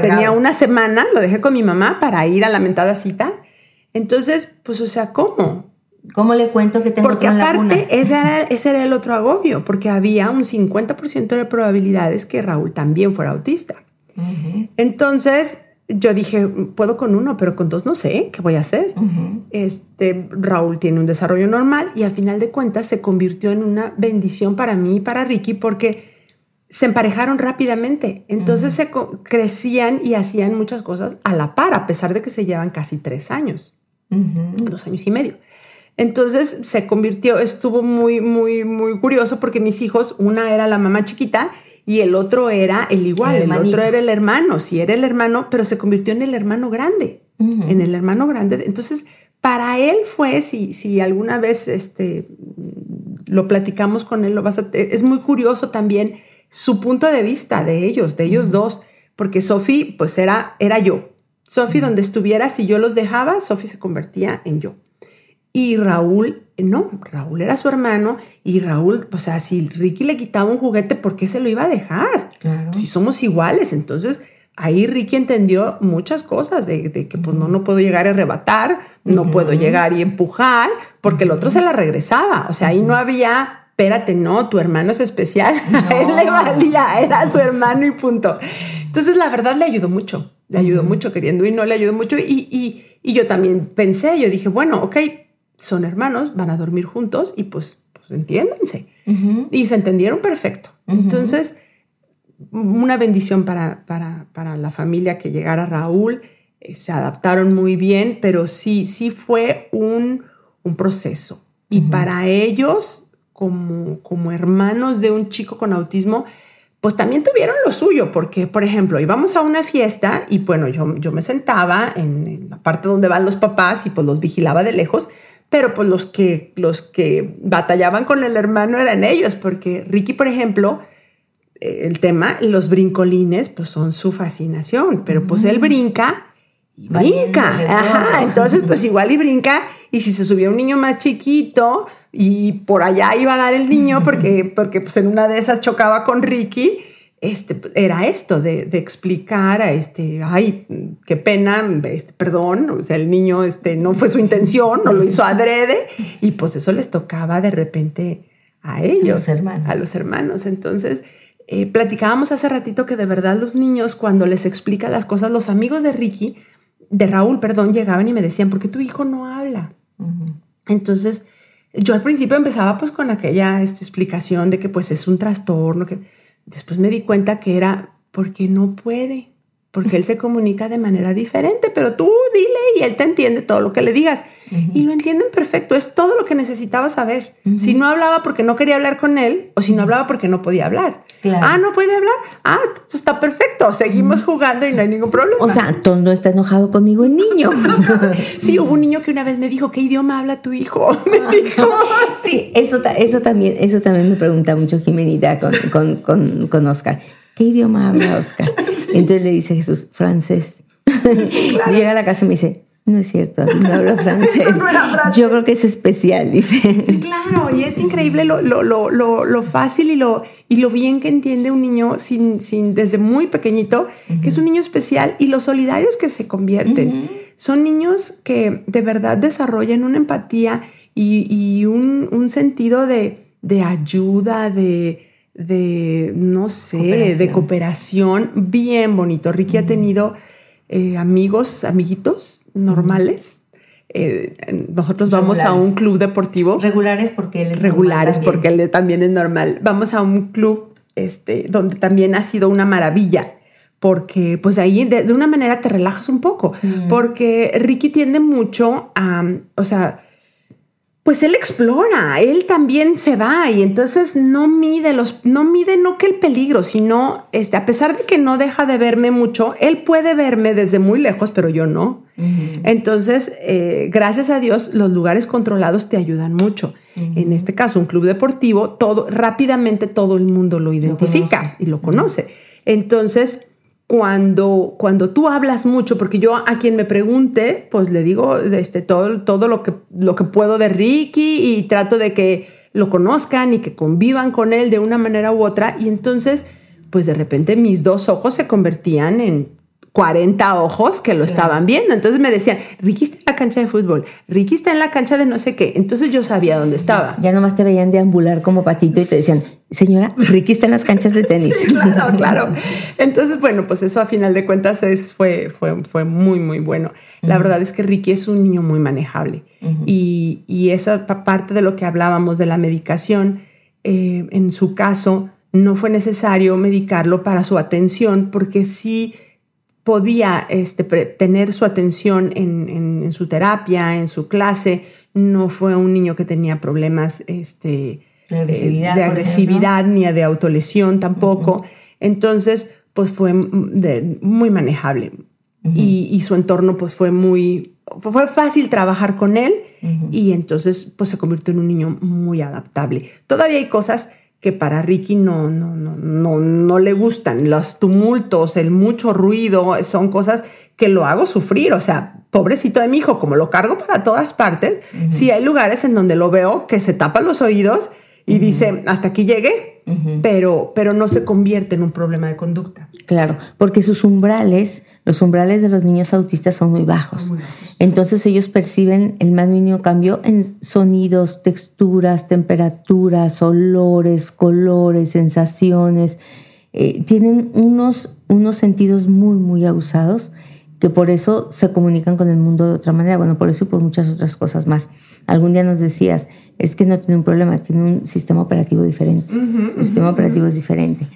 tenía una semana, lo dejé con mi mamá para ir a la mentada cita. Entonces, pues, o sea, ¿cómo? ¿Cómo le cuento que tengo Porque aparte, ese era, [laughs] ese era el otro agobio, porque había un 50% de probabilidades que Raúl también fuera autista. Entonces, yo dije, puedo con uno, pero con dos no sé qué voy a hacer. Este Raúl tiene un desarrollo normal y al final de cuentas se convirtió en una bendición para mí y para Ricky porque se emparejaron rápidamente. Entonces se crecían y hacían muchas cosas a la par, a pesar de que se llevan casi tres años, dos años y medio. Entonces se convirtió, estuvo muy, muy, muy curioso porque mis hijos, una era la mamá chiquita y el otro era el igual, el, otro era el hermano, sí era el hermano, pero se convirtió en el hermano grande, en el hermano grande. Entonces, para él fue, si, si alguna vez este, lo platicamos con él, lo vas a, es muy curioso también su punto de vista de ellos, de ellos dos, porque Sophie pues era, era yo. Sophie donde estuviera, si yo los dejaba, Sophie se convertía en yo. Y Raúl, no, Raúl era su hermano y Raúl, o sea, si Ricky le quitaba un juguete, ¿por qué se lo iba a dejar? Si somos iguales, entonces ahí Ricky entendió muchas cosas de, que pues no, no puedo llegar a arrebatar, no puedo llegar y empujar, porque el otro se la regresaba. O sea, ahí no había espérate, no, tu hermano es especial. A [laughs] él le valía, era su hermano y punto. Entonces, la verdad le ayudó mucho, le ayudó mucho queriendo y no le ayudó mucho. Y, y, y, yo también pensé, yo dije, bueno, ok, son hermanos, van a dormir juntos y pues, pues entiéndanse. Y se entendieron perfecto. Entonces, una bendición para, para, para, la familia que llegara Raúl. Eh, se adaptaron muy bien, pero sí, sí fue un, un proceso. Y para ellos como, como hermanos de un chico con autismo, pues también tuvieron lo suyo, porque, por ejemplo, íbamos a una fiesta y bueno, yo, yo me sentaba en, la parte donde van los papás y pues los vigilaba de lejos, pero pues los que, los que batallaban con el hermano eran ellos, porque Ricky, por ejemplo, eh, el tema, los brincolines, pues son su fascinación, pero pues él brinca y brinca. Ajá, entonces pues igual y brinca y si se subía un niño más chiquito y por allá iba a dar el niño porque, porque pues en una de esas chocaba con Ricky, este, era esto de, de explicar a este, ay, qué pena, este, perdón, o sea, el niño este, no fue su intención, no lo hizo adrede y pues eso les tocaba de repente a ellos, a los hermanos. A los hermanos. Entonces, eh, platicábamos hace ratito que de verdad los niños cuando les explica las cosas, los amigos de Ricky, de Raúl, perdón, llegaban y me decían, ¿por qué tu hijo no habla? Entonces, yo al principio empezaba pues con aquella esta explicación de que pues es un trastorno, que después me di cuenta que era porque no puede, porque él se comunica de manera diferente, pero tú dile y él te entiende todo lo que le digas. Y lo entienden perfecto, es todo lo que necesitaba saber. Si no hablaba porque no quería hablar con él o si no hablaba porque no podía hablar. Ah, no puede hablar. Ah, está perfecto, seguimos jugando y no hay ningún problema. O sea, no está enojado conmigo el niño. [laughs] sí, hubo un niño que una vez me dijo, ¿qué idioma habla tu hijo? [laughs] Me dijo. sí, eso, eso, también, eso también me pregunta mucho Jimenita con, con, con, con Oscar. ¿Qué idioma habla Oscar? [laughs] Entonces le dice Jesús, francés. [laughs] Llega a la casa y me dice, no es cierto, [laughs] no habla francés. Yo creo que es especial, dice. Sí, claro, y es increíble lo, lo, lo, lo, fácil y lo, y lo bien que entiende un niño sin, sin, desde muy pequeñito, que es un niño especial, y los solidarios que se convierten. Son niños que de verdad desarrollan una empatía y, y un, un, sentido de, de ayuda, de, de, no sé, de cooperación bien bonito. Ricky ha tenido eh, amigos, amiguitos normales. Eh, nosotros vamos a un club deportivo. Regulares porque él es Regulares porque él también es normal. Vamos a un club este, donde también ha sido una maravilla porque pues ahí de, una manera te relajas un poco, porque Ricky tiende mucho a, o sea, pues él explora, él también se va y entonces no mide los, no mide no que el peligro, sino este, a pesar de que no deja de verme mucho, él puede verme desde muy lejos, pero yo no. Entonces, eh, gracias a Dios, los lugares controlados te ayudan mucho. En este caso, un club deportivo, todo rápidamente todo el mundo lo identifica y lo conoce. Entonces, cuando, cuando tú hablas mucho, porque yo a quien me pregunte, pues le digo este, todo, todo lo, que, lo que puedo de Ricky y trato de que lo conozcan y que convivan con él de una manera u otra. Y entonces, pues de repente mis dos ojos se convertían en 40 ojos que lo estaban viendo. Entonces me decían, Ricky está en la cancha de fútbol, Ricky está en la cancha de no sé qué. Entonces yo sabía dónde estaba. Ya nomás te veían deambular como patito y te decían, señora, Ricky está en las canchas de [laughs] tenis. claro, [laughs] claro. Entonces, bueno, pues eso a final de cuentas es, fue, fue, fue muy, muy bueno. La verdad es que Ricky es un niño muy manejable. y, y, esa parte de lo que hablábamos de la medicación, eh, en su caso, no fue necesario medicarlo para su atención porque sí podía este, tener su atención en, su terapia, en su clase. No fue un niño que tenía problemas este, de agresividad, ni de autolesión tampoco. Entonces, pues fue muy manejable. y, su entorno pues fue muy, fue fácil trabajar con él y entonces pues se convirtió en un niño muy adaptable. Todavía hay cosas que para Ricky no, no, no, no, no le gustan. Los tumultos, el mucho ruido, son cosas que lo hago sufrir. O sea, pobrecito de mi hijo, como lo cargo para todas partes, si hay lugares en donde lo veo que se tapa los oídos y dice, hasta aquí llegué, pero, pero no se convierte en un problema de conducta. Claro, porque sus umbrales, los umbrales de los niños autistas son muy bajos. Entonces ellos perciben el más mínimo cambio en sonidos, texturas, temperaturas, olores, colores, sensaciones. Eh, tienen unos, unos sentidos muy, muy abusados que por eso se comunican con el mundo de otra manera. Bueno, por eso y por muchas otras cosas más. Algún día nos decías, es que no tiene un problema, tiene un sistema operativo diferente. Su sistema operativo es diferente.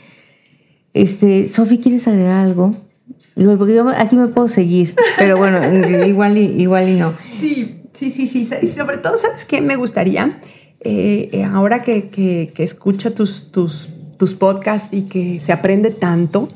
Este, Sofi, ¿quieres agregar algo? Digo, porque yo aquí me puedo seguir, pero bueno, [laughs] igual y, igual y no. Sí, sí, sí, sí. Sobre todo, ¿sabes qué me gustaría? Eh, eh, ahora que, que, escucha tus, tus, tus podcasts y que se aprende tanto,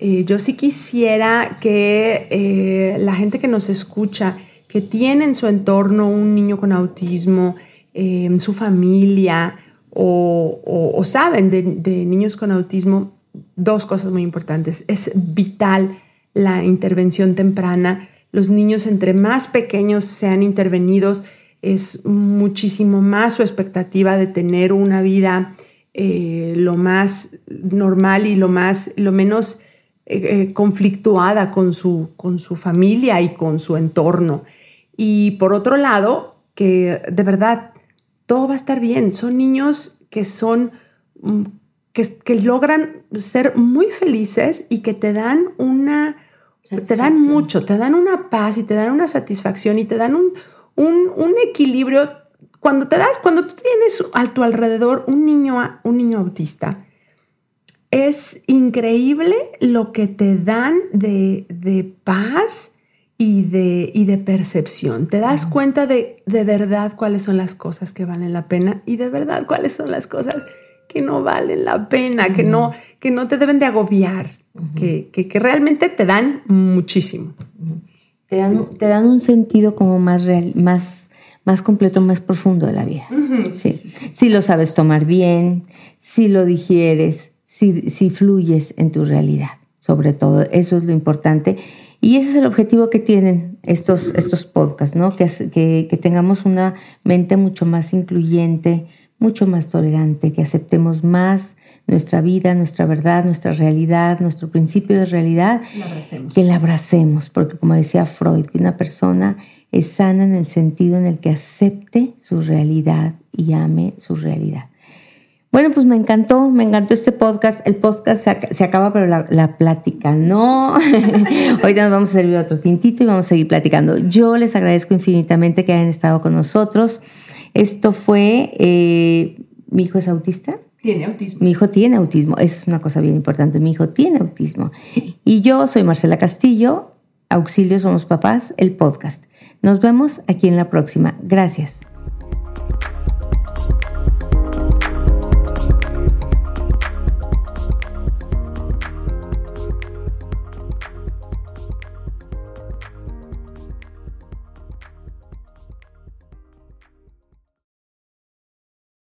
eh, yo sí quisiera que la gente que nos escucha, que tiene en su entorno un niño con autismo, en su familia o, saben de, de niños con autismo, dos cosas muy importantes. Es vital la intervención temprana. Los niños entre más pequeños sean intervenidos, es muchísimo más su expectativa de tener una vida eh, lo más normal y lo, más, lo menos eh, eh, conflictuada con su, con su familia y con su entorno. Y por otro lado, que de verdad todo va a estar bien. Son niños que son mm, que, logran ser muy felices y que te dan una, te dan mucho, te dan una paz y te dan una satisfacción y te dan un, un, equilibrio. Cuando te das, cuando tú tienes a tu alrededor un niño, un niño autista, es increíble lo que te dan de, de paz y de, y de percepción. Te das cuenta de, de verdad cuáles son las cosas que valen la pena y de verdad cuáles son las cosas que no valen la pena, que, no, que no te deben de agobiar, que, que, realmente te dan muchísimo. Te dan, te dan un sentido como más real, más, más completo, más profundo de la vida. sí. Si lo sabes tomar bien, si lo digieres, si, si fluyes en tu realidad, sobre todo, eso es lo importante. Y ese es el objetivo que tienen estos, estos podcasts, ¿no? Que, que, que tengamos una mente mucho más incluyente, mucho más tolerante, que aceptemos más nuestra vida, nuestra verdad, nuestra realidad, nuestro principio de realidad, que la abracemos, porque como decía Freud, que una persona es sana en el sentido en el que acepte su realidad y ame su realidad. Bueno, pues me encantó, me encantó este podcast. El podcast se, acaba, pero la, la, plática no. [laughs] Ahorita nos vamos a servir otro tintito y vamos a seguir platicando. Yo les agradezco infinitamente que hayan estado con nosotros. Esto fue, eh, mi hijo es autista. Tiene autismo. Mi hijo tiene autismo. Eso es una cosa bien importante. Mi hijo tiene autismo. Y yo soy Marcela Castillo. Auxilio Somos Papás, el podcast. Nos vemos aquí en la próxima. Gracias.